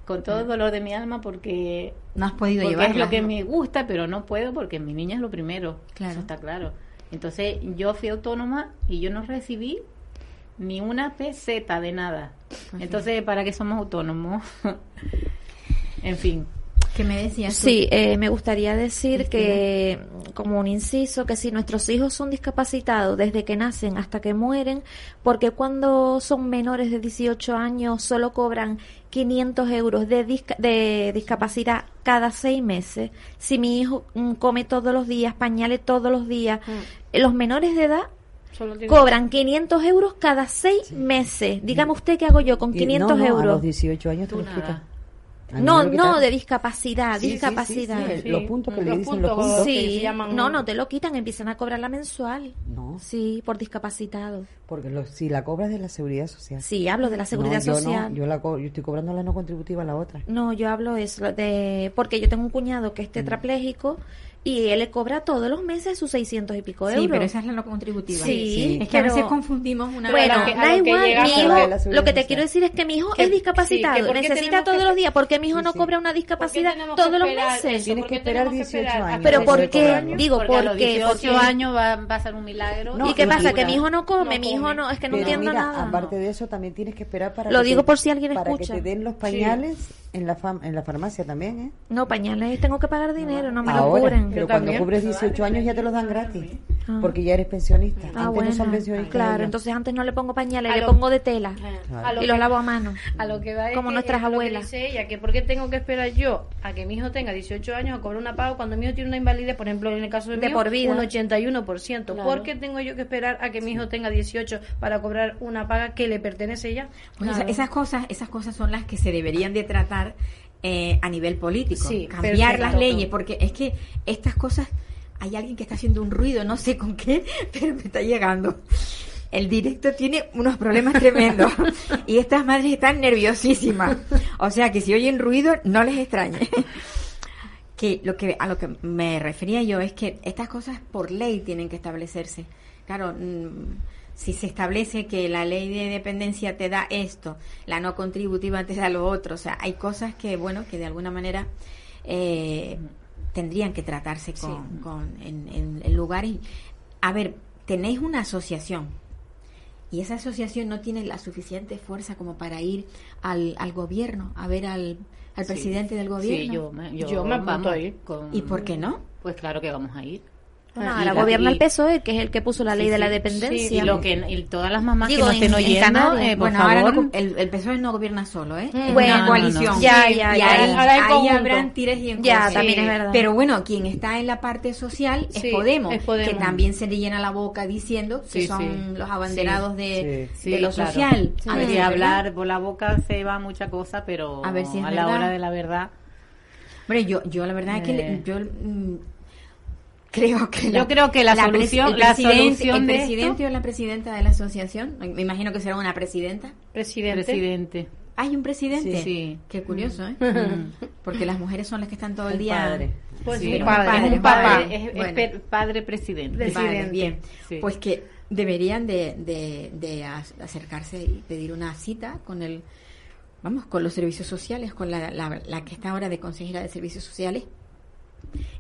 Con todo el dolor de mi alma porque, No has podido porque es lo que me gusta, pero no puedo porque mi niña es lo primero. Claro. Eso está claro. Entonces yo fui autónoma y yo no recibí ni una peseta de nada. Entonces, ¿para qué somos autónomos? (laughs) en fin. ¿Qué me decías tú? Sí, eh, me gustaría decir que, como un inciso, que si nuestros hijos son discapacitados desde que nacen hasta que mueren, porque cuando son menores de 18 años solo cobran 500 euros de, disca- de discapacidad cada seis meses, si mi hijo mm, come todos los días, pañales todos los días, eh, los menores de edad cobran 500 euros cada seis meses. Dígame usted qué hago yo con Y 500 no, no, A euros. los 18 años te lo nada. No, lo no, de discapacidad, Sí, sí, sí, discapacidad. sí, Los puntos que le Los dicen los puntos, que Sí, se llaman- no, no te lo quitan, empiezan a cobrarla mensual. No, Sí, por discapacitado. porque los, si la cobras de la seguridad social. Sí, hablo de la seguridad No, yo social. No, yo, la co- yo estoy cobrando la no contributiva, la otra. No, yo hablo eso de porque yo tengo un cuñado que es tetrapléjico y él le cobra todos los meses sus 600 y pico Sí, euros. pero esa es la no contributiva. Sí, Es que a veces confundimos una Bueno, a lo que- a da lo que igual, llega mi hijo, de lo que te quiero decir es que mi hijo Que- es sí, discapacitado, que necesita todos que- los días, porque mi hijo Sí, no sí. cobra una ¿Por qué discapacidad que todos los meses. eso? Tienes ¿Por que esperar tenemos que 18 esperar años. Pero ¿por 18 qué? Digo, Porque a los ¿por qué? 18 Porque- años va, va a ser un milagro. No, ¿Y qué pasa? Que mi hijo no come, mi hijo no, es que no entiendo nada. aparte de eso, también tienes que esperar para Lo que digo te- por si alguien para escucha. que te den los pañales en la fam- en la farmacia también, ¿eh? No, pañales tengo que pagar dinero, no me lo cubren. Pero cuando cubres 18 años ya te los dan gratis, Ah. porque ya eres pensionista. Ah, Antes bueno. no son pensionistas. Claro, entonces antes no le pongo pañales, A le lo- pongo de tela A lo y los lavo a mano. A lo que va es Como que- nuestras es lo que abuelas. dice ella, que por qué tengo que esperar yo a que mi hijo tenga 18 años a cobrar una paga cuando mi hijo tiene una invalidez, por ejemplo, en el caso de, De mi por vida. un 81%. Claro. ¿Por qué tengo yo que esperar a que mi hijo tenga 18 para cobrar una paga que le pertenece ya? Pues esa- Claro. esas cosas, esas cosas son las que se deberían de tratar eh, a nivel político, Sí, cambiar perfecto. las leyes, porque es que estas cosas, hay alguien que está haciendo un ruido, no sé con qué, (laughs) pero me está llegando. El directo tiene unos problemas tremendos (laughs) y estas madres están nerviosísimas. O sea que si oyen ruido, no les extrañe. (laughs) que lo que a lo que me refería yo es que estas cosas por ley tienen que establecerse. Claro, mm, si se establece que la ley de dependencia te da esto, la no contributiva te da lo otro, o sea, hay cosas que, bueno, que de alguna manera eh, tendrían que tratarse con, con- en, en- en lugares. A ver, tenéis una asociación y esa asociación no tiene la suficiente fuerza como para ir al, al gobierno, a ver al, al Sí. presidente del gobierno. Sí, yo me, yo, Yo me apunto a ir. con- ¿Y por qué no? Pues claro que vamos a ir. Ahora la- gobierna y- el PSOE, E, que es el que puso la ley Sí, de la sí. dependencia. Y lo que y todas las mamás Digo, que nos estén en- en oyendo, eh, por bueno, ahora favor, no, el, el PSOE no gobierna solo, ¿eh? Mm. Es Bueno, una no, coalición. no, no. Ya, ya, y ya. ahí, Ahora ahí conjunto. habrán tires y en Ya, también es verdad. Pero bueno, quien está en la parte social es, Sí, Podemos, es Podemos. que también se le llena la boca diciendo que Sí, son sí. los abanderados de, Sí, de lo claro. social. Sí, A ver si de es hablar verdad. por la boca se va mucha cosa, pero A ver si a la hora de la verdad. Hombre, yo, yo la verdad es que le- Eh. yo mm, creo que Yo creo que la solución- el la presidente, solución el de presidente o la presidenta de la asociación, me imagino que será una presidenta. Presidente. Presidente. ¿Hay un presidente? Sí, sí. Qué curioso, ¿eh? Mm. Porque las mujeres son las que están todo el, El día. padre. Pues Sí, un padre, padre, un papá. padre. Es, es Bueno. padre presidente. Presidente. Bien. Sí. Pues que deberían de, de, de acercarse y pedir una cita con el, vamos, con los servicios sociales, con la, la, la que está ahora de consejera de servicios sociales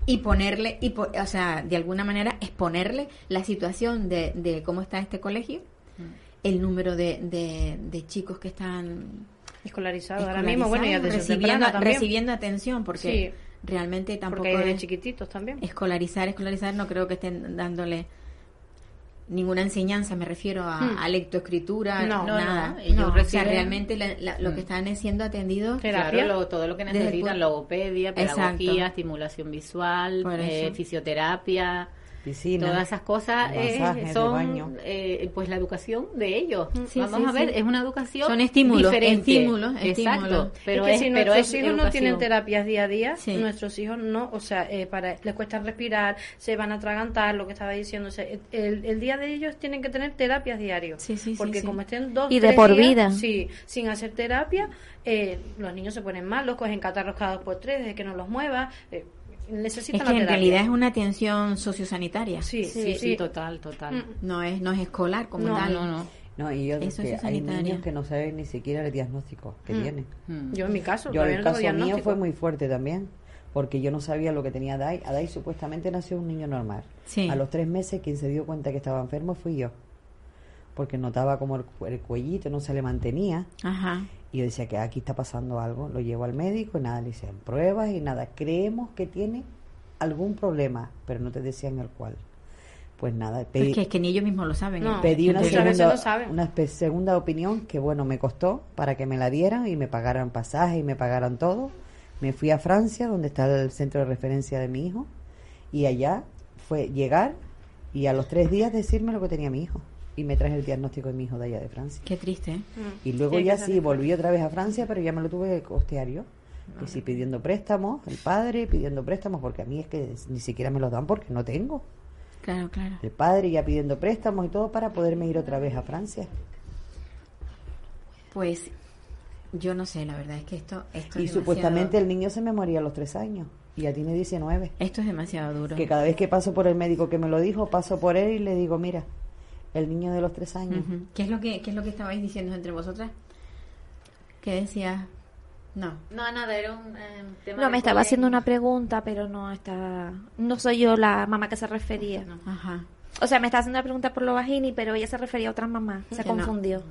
y ponerle, y po- o sea, de alguna manera exponerle la situación de, de cómo está este colegio, Mm. el número de, de, de chicos que están Escolarizado ahora mismo, bueno, y escolarizados, recibiendo, recibido atención, porque Sí. realmente tampoco Porque hay de es- chiquititos también. escolarizar, escolarizar, no creo que estén dándole ninguna enseñanza, me refiero a, Hmm. a lectoescritura, No, no, nada. no, ellos No, o sea, realmente la- la- lo Hmm. que están es siendo atendidos Terapia. Claro, lo- todo lo que necesitan, logopedia, Exacto. pedagogía, estimulación visual, eh, fisioterapia, Piscina. todas esas cosas eh, masajes de son baño. eh, pues la educación de ellos. Sí, Vamos sí, a ver, sí. es una educación Son estímulos, diferente. estímulos, Exacto, pero es que es, si pero nuestros es hijos no tienen terapias día a día, Sí. nuestros hijos no, o sea, eh, para les cuesta respirar, se van a atragantar, lo que estaba diciendo, o sea, el, el día de ellos tienen que tener terapias diarios, Sí, sí, sí, porque sí. como estén dos Y de tres por días, vida. sí, sin hacer terapia, eh, los niños se ponen mal, los cogen catarros cada dos por tres, desde que no los mueva, eh, necesitan Es la que en terapia. realidad es una atención sociosanitaria. sí, Sí, sí, sí, sí. total, total. Mm. No es no es escolar como No, tal. No, no. No, y yo Eso que hay niños que no saben ni siquiera el diagnóstico que Mm. tienen. Mm. Yo en mi caso, Yo el caso mío fue muy fuerte también, porque yo no sabía lo que tenía Dai. Adai supuestamente nació un niño normal. Sí. A los tres meses quien se dio cuenta que estaba enfermo fui yo, porque notaba como el, cu- el cuellito no se le mantenía. Ajá. Y yo decía que aquí está pasando algo. Lo llevo al médico y nada, le hicieron pruebas y nada. Creemos que tiene algún problema, pero no te decían el cual. Pues nada, pedí, es que, es que ni ellos mismos lo saben. No. pedí una, segunda, no saben. una segunda opinión que, bueno, me costó para que me la dieran y me pagaran pasaje y me pagaran todo. Me fui a Francia, donde está el centro de referencia de mi hijo, y allá fue llegar y a los tres días decirme lo que tenía mi hijo. Y me traje el diagnóstico de mi hijo de allá de Francia. Qué triste, ¿eh? Mm. Y luego ya que sí, volví otra vez a Francia, pero ya me lo tuve que costear yo. Y sí, pidiendo préstamos, el padre pidiendo préstamos, porque a mí es que ni siquiera me los dan porque no tengo. Claro, claro. El padre ya pidiendo préstamos y todo para poderme ir otra vez a Francia. Pues yo no sé, la verdad es que esto, esto Y es supuestamente demasiado- el niño se me moría a los tres años y ya tiene 19. esto es demasiado duro. Que cada vez que paso por el médico que me lo dijo, paso por él y le digo, mira, el niño de los tres años. ¿Qué es lo que qué es lo que estabais diciendo entre vosotras? ¿Qué decías? No. No, nada, era un eh, tema No, me estaba haciendo una pregunta, pero no está. No soy yo la mamá que se refería. Ajá. O sea, me estaba haciendo una pregunta por lo bajini, pero ella se refería a otra mamá. Se Que no. confundió.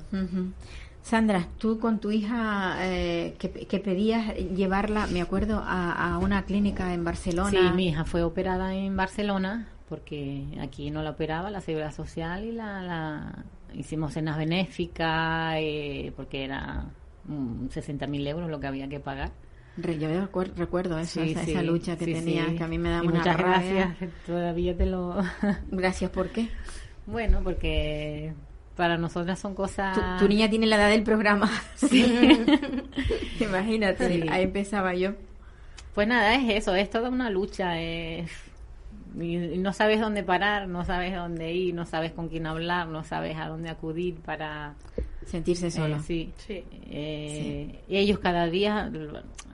Sandra, tú con tu hija eh, que, que pedías llevarla, me acuerdo, a, a una clínica en Barcelona. Sí, mi hija fue operada en Barcelona porque aquí no la operaba la Seguridad Social y la, la hicimos cenas benéficas eh, porque era mm, 60.000 euros lo que había que pagar. Yo recuer- recuerdo eso, Sí, esa, sí, esa lucha que sí, tenías, que a mí me daba Y una muchas rabia. gracias, todavía te lo... (laughs) Gracias, ¿por qué? bueno, porque para nosotras son cosas... Tu, tu niña tiene la edad del programa. (laughs) Sí. (laughs) Imagínate, ahí empezaba yo. Pues nada, es eso, es toda una lucha. es- y, y no sabes dónde parar, no sabes dónde ir, no sabes con quién hablar, no sabes a dónde acudir para... Sentirse solo. Eh, sí. Sí. Eh, Y ellos cada día,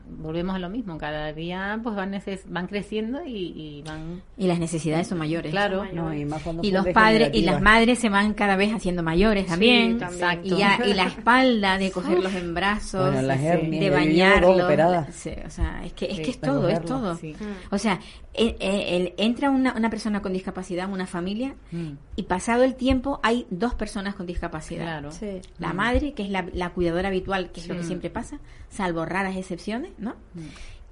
volvemos a lo mismo, cada día pues van, neces- van creciendo y, y van... Y las necesidades son mayores. Claro. No, y más los padres y las madres se van cada vez haciendo mayores también. también. Y, ya, y la espalda de cogerlos en brazos, Bueno, las hernias, de bañarlos. o sea, es que es, Sí, que es todo, es todo. Sí. O sea, eh, eh, el- entra una, una persona con discapacidad en una familia Mm. y pasado el tiempo hay dos personas con discapacidad. Claro. Sí. La madre, que es la, la cuidadora habitual, que es lo que siempre pasa, salvo raras excepciones, ¿no? Mm.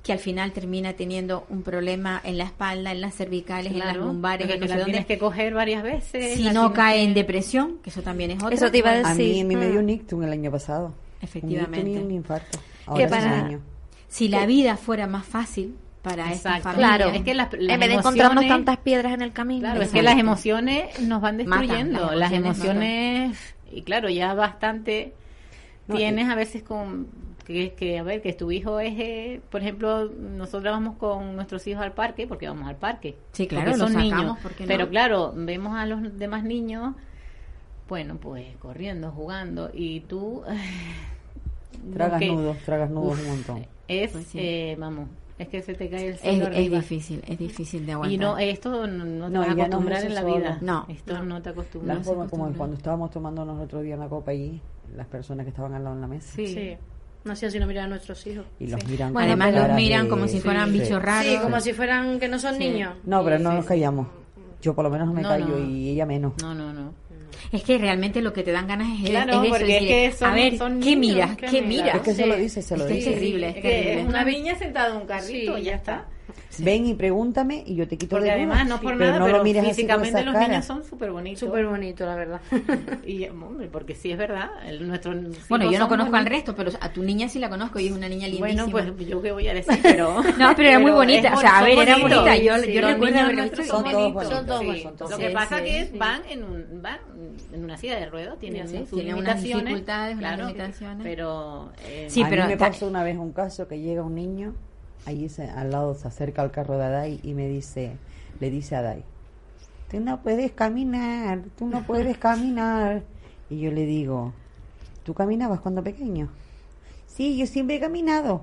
Que al final termina teniendo un problema en la espalda, en las cervicales, en las lumbares, en no sé la dónde. tienes que coger varias veces. Si no cae que- en depresión, que eso también es otra. Eso te iba a A mí, decir. a mí me dio un ictus el año pasado. Efectivamente. Un un infarto. Que Ahora hace para- año. Si la vida fuera más fácil para esta familia, Claro. Es que las, las en vez de encontrarnos tantas piedras en el camino. Claro, es que las emociones nos van destruyendo. las las emociones emociones, y claro, ya bastante No, tienes a veces con que, que, a ver, que tu hijo es, eh, por ejemplo, nosotros vamos con nuestros hijos al parque, porque vamos al parque. Sí, claro, porque los son sacamos, niños. ¿por qué no? Pero claro, vemos a los demás niños, bueno, pues corriendo, jugando, y tú... (laughs) Tragas que- nudos, tragas nudos Uf, un montón. Es, Pues sí. eh, vamos, es que se te cae el es, cielo es arriba. difícil, es difícil de aguantar. Y no, esto no, no te No, vas a no es acostumbrar eso en la solo. vida. No. Esto no, te La acostumbras. se forma como cuando estábamos tomando nosotros día una copa allí, las personas que estaban al lado en la mesa. Sí. Sí. No hacía sino mirar a nuestros hijos. Y los Sí. miran Bueno, con además los miran de- como si fueran Sí. bichos raros. Sí, como si fueran que no son niños. No, pero no Sí, nos callamos. Yo por lo menos no me No, callo no. y ella menos. No, no, no. Es que realmente lo que te dan ganas es, Claro, es eso, porque es decir, que son- a ver, son ¿qué miras? ¿qué ¿Qué miras? miras? Es que se lo dice, se lo Es que dice. es terrible, es Es que terrible. es una niña sentada en un carrito, Sí, ya ya está. Ven y pregúntame y yo te quito Porque de además, dudas. no por pero nada, no pero lo mires así con físicamente esa los cara. niños son súper bonitos. Súper bonito, la verdad. (laughs) Y, hombre, porque sí es verdad. El, nuestro Bueno, yo no conozco al resto, pero a tu niña sí la conozco y es una niña lindísima. Bueno, pues yo qué voy a decir, pero... (laughs) No, pero era muy bonita, es o sea, a ver, era bonitos. bonita, yo- Sí, yo recuerdo nuestros visto, son todos bonitos. bonitos. Son todos Sí. bonitos. Lo que Sí, pasa sí, que sí. van en un van en una silla de ruedas, tienen Sí, sus limitaciones, dificultades, unas claro, limitaciones. pero eh, Sí, a pero mí me pasó una vez un caso que llega un niño, ahí se- al lado se acerca al carro de Adai y me dice, le dice a Adai, tú no puedes caminar, tú no puedes caminar. Y yo le digo, ¿tú caminabas cuando pequeño? Sí, yo siempre he caminado.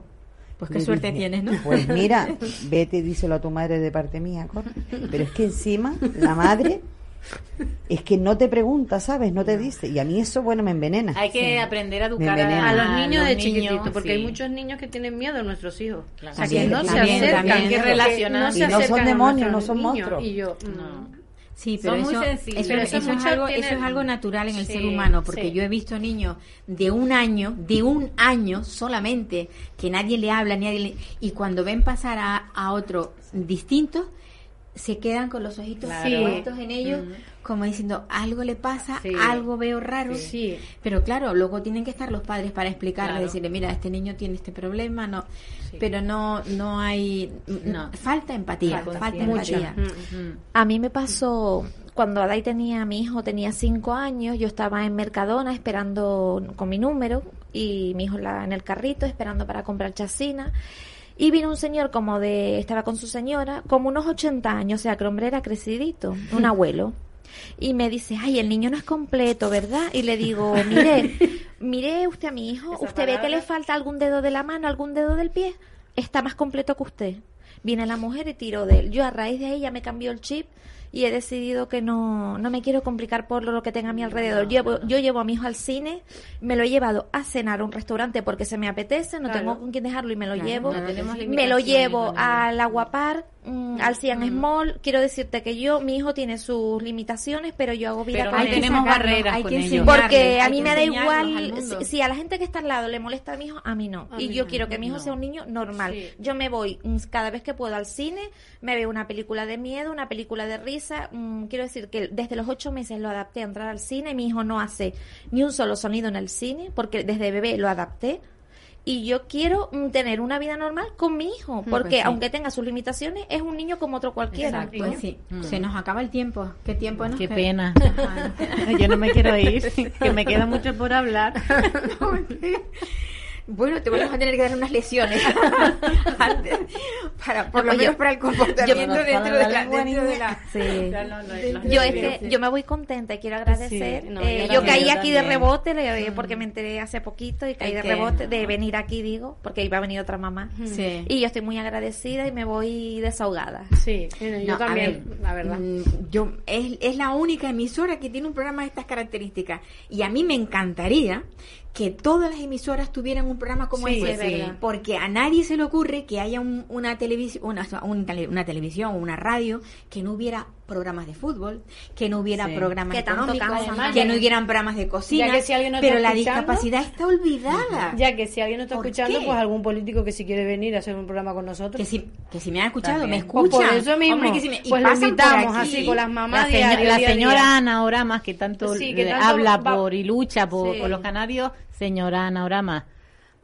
Pues qué Le suerte dije, tienes, ¿no? Pues mira, (laughs) vete, díselo a tu madre de parte mía, corre. Pero es que encima la madre es que no te pregunta, ¿sabes? No te dice. Y a mí eso, bueno, me envenena. hay que aprender a educar. A a, los niños de niños, chiquitito, porque sí. hay muchos niños que tienen miedo a nuestros hijos. Claro. O sea, que También, no se acercan, también. que se Y no son demonios, no son niños. monstruos. Y yo, No. mm, Sí, pero Son muy eso, sensibles. eso, Pero eso eso es algo, eso es algo natural en el Sí, ser humano, porque sí. yo he visto niños de un año, de un año solamente, que nadie le habla, nadie le- y cuando ven pasar a, a otro distinto, se quedan con los ojitos Claro. puestos en ellos, como diciendo, algo le pasa, Sí. algo veo raro. Sí. Pero claro, luego tienen que estar los padres para explicarle, Claro. decirle, mira, este niño tiene este problema, no, Sí. pero no, no hay, No. falta empatía, Falta empatía. Mm. A mí me pasó cuando Adai tenía, mi hijo tenía cinco años, yo estaba en Mercadona esperando con mi número y mi hijo la- en el carrito esperando para comprar chacina. Y vino un señor como de, estaba con su señora, como unos 80 años, o sea que el hombre era crecidito, un (laughs) abuelo. Y me dice, ay, el niño no es completo, ¿verdad? Y le digo, mire, mire usted a mi hijo, ¿usted ve que le falta algún dedo de la mano, algún dedo del pie? Está más completo que usted. Viene la mujer y tiró de él. Yo a raíz de ahí ya me cambió el chip y he decidido que no, no me quiero complicar por lo que tenga a mi alrededor. Llevo, yo llevo a mi hijo al cine, me lo he llevado a cenar a un restaurante porque se me apetece, no Claro. tengo con quién dejarlo y me lo Claro, llevo. no me lo llevo al Aguapar, al Cian Small. Quiero decirte que yo, mi hijo tiene sus limitaciones, pero yo hago vida Pero con él. tenemos barreras hay con que ellos. Porque a mí me da igual, si, si a la gente que está al lado le molesta a mi hijo, a mí no. A y mí yo no, quiero que mi hijo no. sea un niño normal. Sí. Yo me voy mm, cada vez que puedo al cine, me veo una película de miedo, una película de risa. mm, quiero decir que desde los ocho meses lo adapté a entrar al cine. Mi hijo no hace ni un solo sonido en el cine, porque desde bebé lo adapté. Y yo quiero mm, tener una vida normal con mi hijo, porque pues sí. aunque tenga sus limitaciones, es un niño como otro cualquiera. Exacto. Pues sí, Mm. se nos acaba el tiempo. ¿Qué tiempo nos Qué queda? pena. (laughs) Yo no me quiero ir, que me queda mucho por hablar. (laughs) Bueno, te vamos a tener que dar unas lesiones (laughs) antes, para, por lo Oye, menos para el comportamiento yo- dentro, de la, dentro de la... Sí. Yo es que yo me voy contenta y quiero agradecer. Sí, no, Eh, yo yo también, caí aquí de rebote le- porque me enteré hace poquito y caí de rebote de venir aquí, digo, porque iba a venir otra mamá. Sí. Y yo estoy muy agradecida y me voy desahogada. Sí, yo también, ver, la verdad. mm, Yo, es, es la única emisora que tiene un programa de estas características. Y a mí me encantaría que todas las emisoras tuvieran un programa como Sí, ese. Porque a nadie se le ocurre que haya un- una, televisión una, un una televisión o una radio que no hubiera programas de fútbol, que no hubiera Sí. programas Que. Además, que no que- hubieran programas de cocina. ya que si alguien no está pero la discapacidad está olvidada. Ya que si alguien no está ¿Por escuchando, qué? pues algún político que si quiere venir a hacer un programa con nosotros. Que si, que si me han escuchado, También. me Pues escuchan. por eso mismo, Hombre, que si me- y pues lo pasan por invitamos aquí. así con las mamás La, señora- diario, la señora día. Ana Oramas, que tanto, Sí, que le tanto habla va- por y lucha por, Sí. por los canarios, señora Ana Oramas,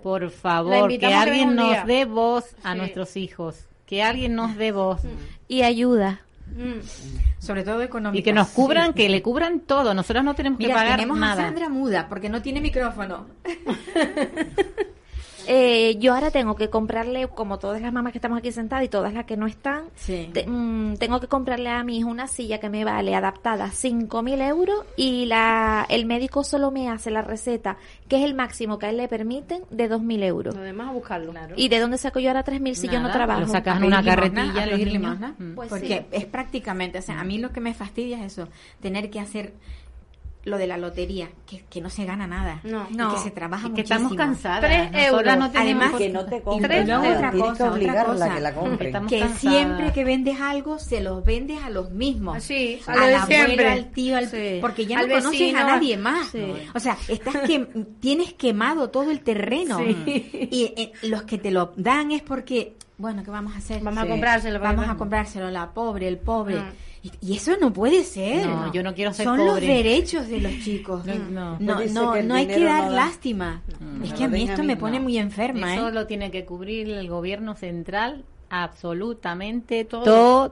por favor, que alguien nos dé voz a Sí. nuestros hijos, que alguien nos dé voz Y ayuda. Mm. Sobre todo económica. y que nos cubran, que le cubran todo. Nosotros no tenemos que pagar tenemos a nada. Sandra muda porque no tiene micrófono. (laughs) Eh, yo ahora tengo que comprarle, como todas las mamás que estamos aquí sentadas y todas las que no están, Sí. te- mm, tengo que comprarle a mi hijo una silla que me vale adaptada 5.000 euros y la, el médico solo me hace la receta, que es el máximo que a él le permiten, de 2.000 euros. Lo demás a buscarlo. ¿Y de dónde saco yo ahora 3.000 si yo no Nada, trabajo? lo sacas en una carretilla limosna, a los pedir niños. limosna. Mm. Pues porque sí. es prácticamente, o sea, a mí lo que me fastidia es eso, tener que hacer lo de la lotería, que, que no se gana nada, No. y No. que se trabaja que muchísimo. estamos cansadas. Tres euros. no Además, que no te Y compren nada, otra tienes cosa, que obligarla otra a que la cosa. compre. Estamos que cansadas. siempre que vendes algo se los vendes a los mismos Así, a a, de la abuela, al tío al- Sí. porque ya Al no conoces a nadie más Sí. o sea estás que tienes quemado todo el terreno Sí. y eh, los que te lo dan es porque bueno qué vamos a hacer Vamos Sí. a comprárselo. vamos a comprárselo la pobre el pobre Mm. Y, y eso no puede ser No, yo no quiero ser son los derechos de los chicos No, no. no, Pues no, hay que dar lástima es que a mí a esto mí, me pone no. muy enferma Eso ¿eh? lo tiene que cubrir el gobierno central absolutamente Todo. todo.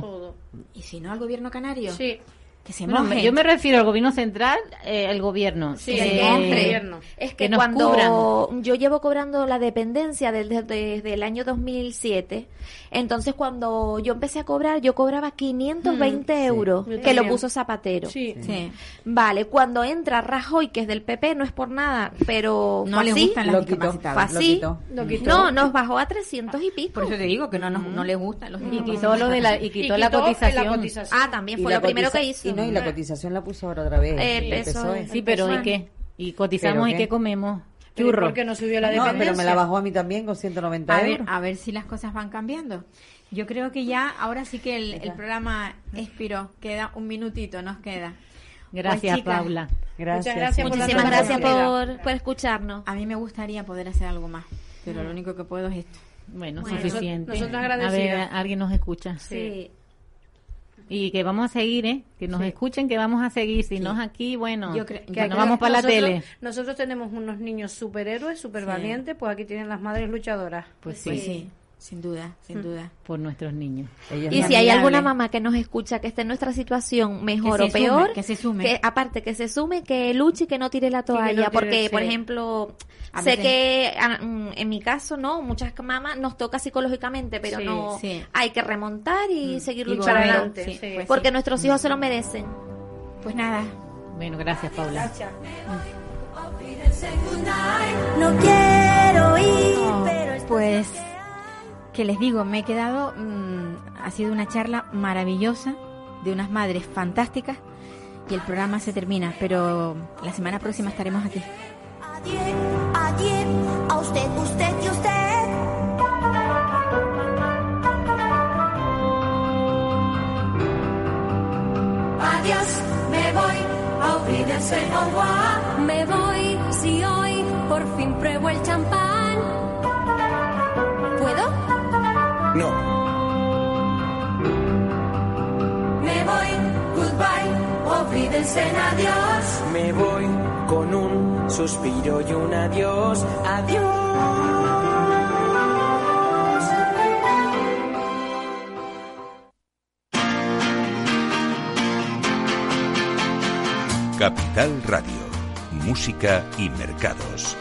Todo. y si no al gobierno canario Sí. Que se Bueno, yo me refiero al gobierno central, eh, el gobierno. Sí, el gobierno. Es que, que nos cuando cubran. yo llevo cobrando la dependencia desde, desde el año 2007, entonces cuando yo empecé a cobrar, yo cobraba 520 euros, Yo que lo puso Zapatero. Sí. sí. Vale, cuando entra Rajoy, que es del PP, no es por nada, pero no le gustan las discapacitadas. No, nos bajó a 300 y pico. Por eso te digo que no, nos, no les gustan los Y quitó lo de la y quitó, Y la quitó cotización. cotización. Ah, también fue la lo primero que hizo. Y no, y la cotización la puso ahora otra vez. El el PSOE. PSOE. Sí, pero ¿y qué? Y cotizamos ¿Pero y qué? comemos. Pero ¿y Churros. ¿Por qué no subió la No, dependencia? pero me la bajó a mí también con 190 A ver, euros. a ver si las cosas van cambiando. Yo creo que ya, ahora sí que el, el programa expiró. Queda un minutito, nos queda. Gracias, Pues, chicas, Paula. Gracias. Muchas gracias por Muchísimas gracias oportunidad. por, por escucharnos. A mí me gustaría poder hacer algo más, pero lo único que puedo es esto. Bueno, Bueno, suficiente. nosotros a ver, alguien nos escucha. Sí. Y que vamos a seguir, ¿eh? Que nos escuchen, que vamos a seguir. Si no es aquí, bueno, Yo que nos vamos para la Nosotros- tele. Nosotros tenemos unos niños superhéroes, super valientes, pues aquí tienen las madres luchadoras. Sí, Pues sí, sin duda, Mm. sin duda. por nuestros niños. Ellos Y si hay alguna mamá que nos escucha que esté en nuestra situación mejor o sume, peor, que se sume. que aparte que se sume, que luche y que no tire la no toalla, tire, porque sí. por ejemplo, A sé veces- que ah, mm, en mi caso, no, muchas mamás nos toca psicológicamente, pero Sí, no sí. hay que remontar y seguir Y luchando, adelante, Sí, sí. pues porque sí. nuestros hijos se lo merecen. Pues nada, Bueno, gracias, Paula. No quiero ir, pero pues que les digo, me he quedado, mm, ha sido una charla maravillosa de unas madres fantásticas y el programa se termina, pero la semana próxima estaremos aquí. Adiós, adiós, a usted, usted y usted. Adiós, me voy a olvidarse. Me voy si hoy por fin pruebo el champán. No, Me voy, goodbye, olvídense en adiós. Me voy con un suspiro y un adiós, adiós. Capital Radio, Música y Mercados.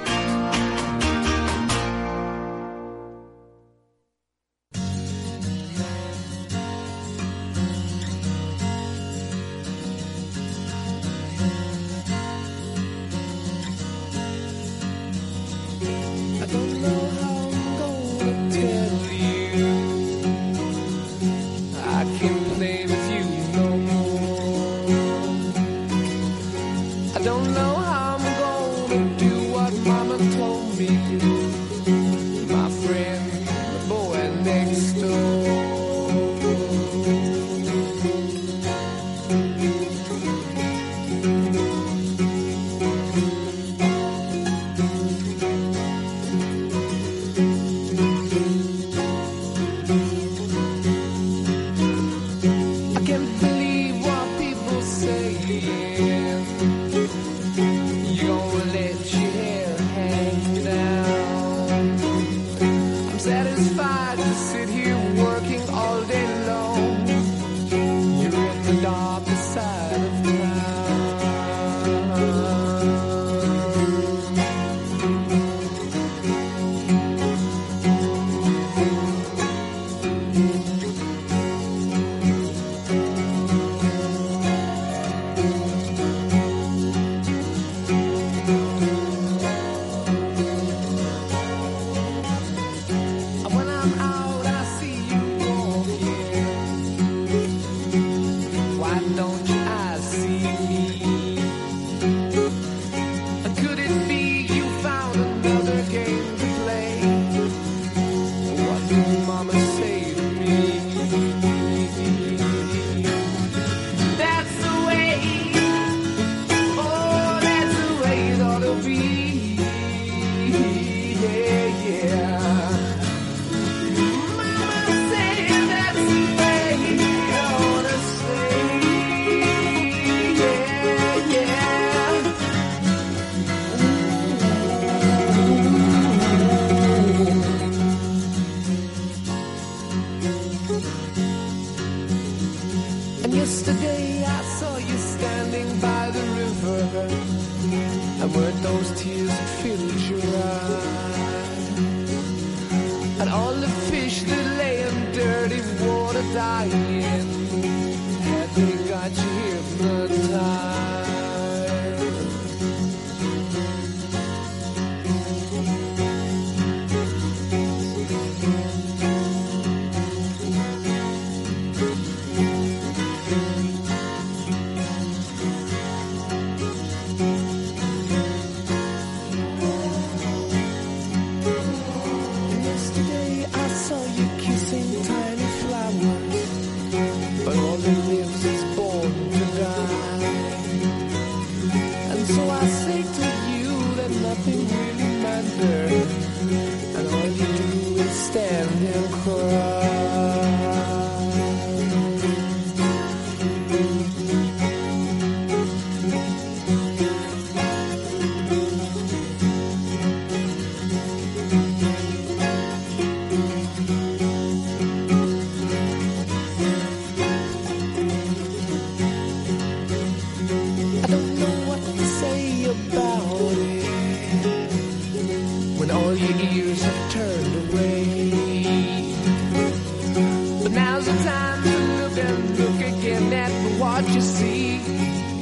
time you look and look again at what you see.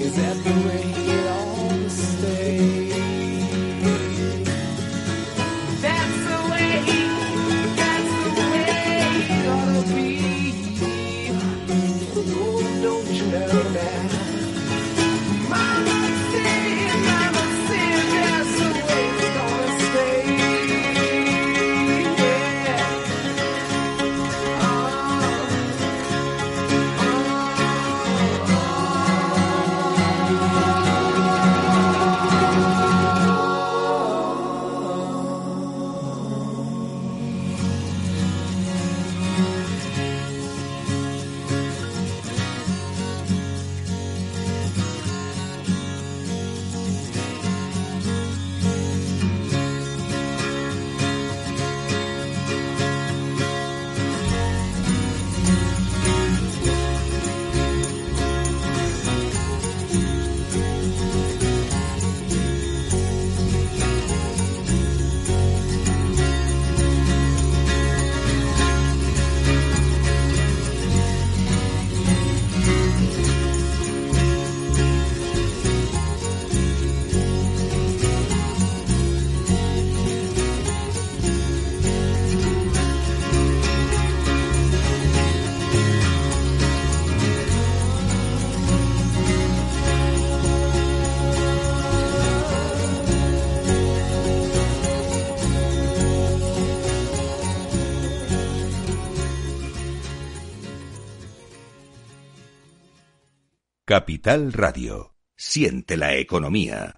Is that the way it always stays? Capital Radio. Siente la economía.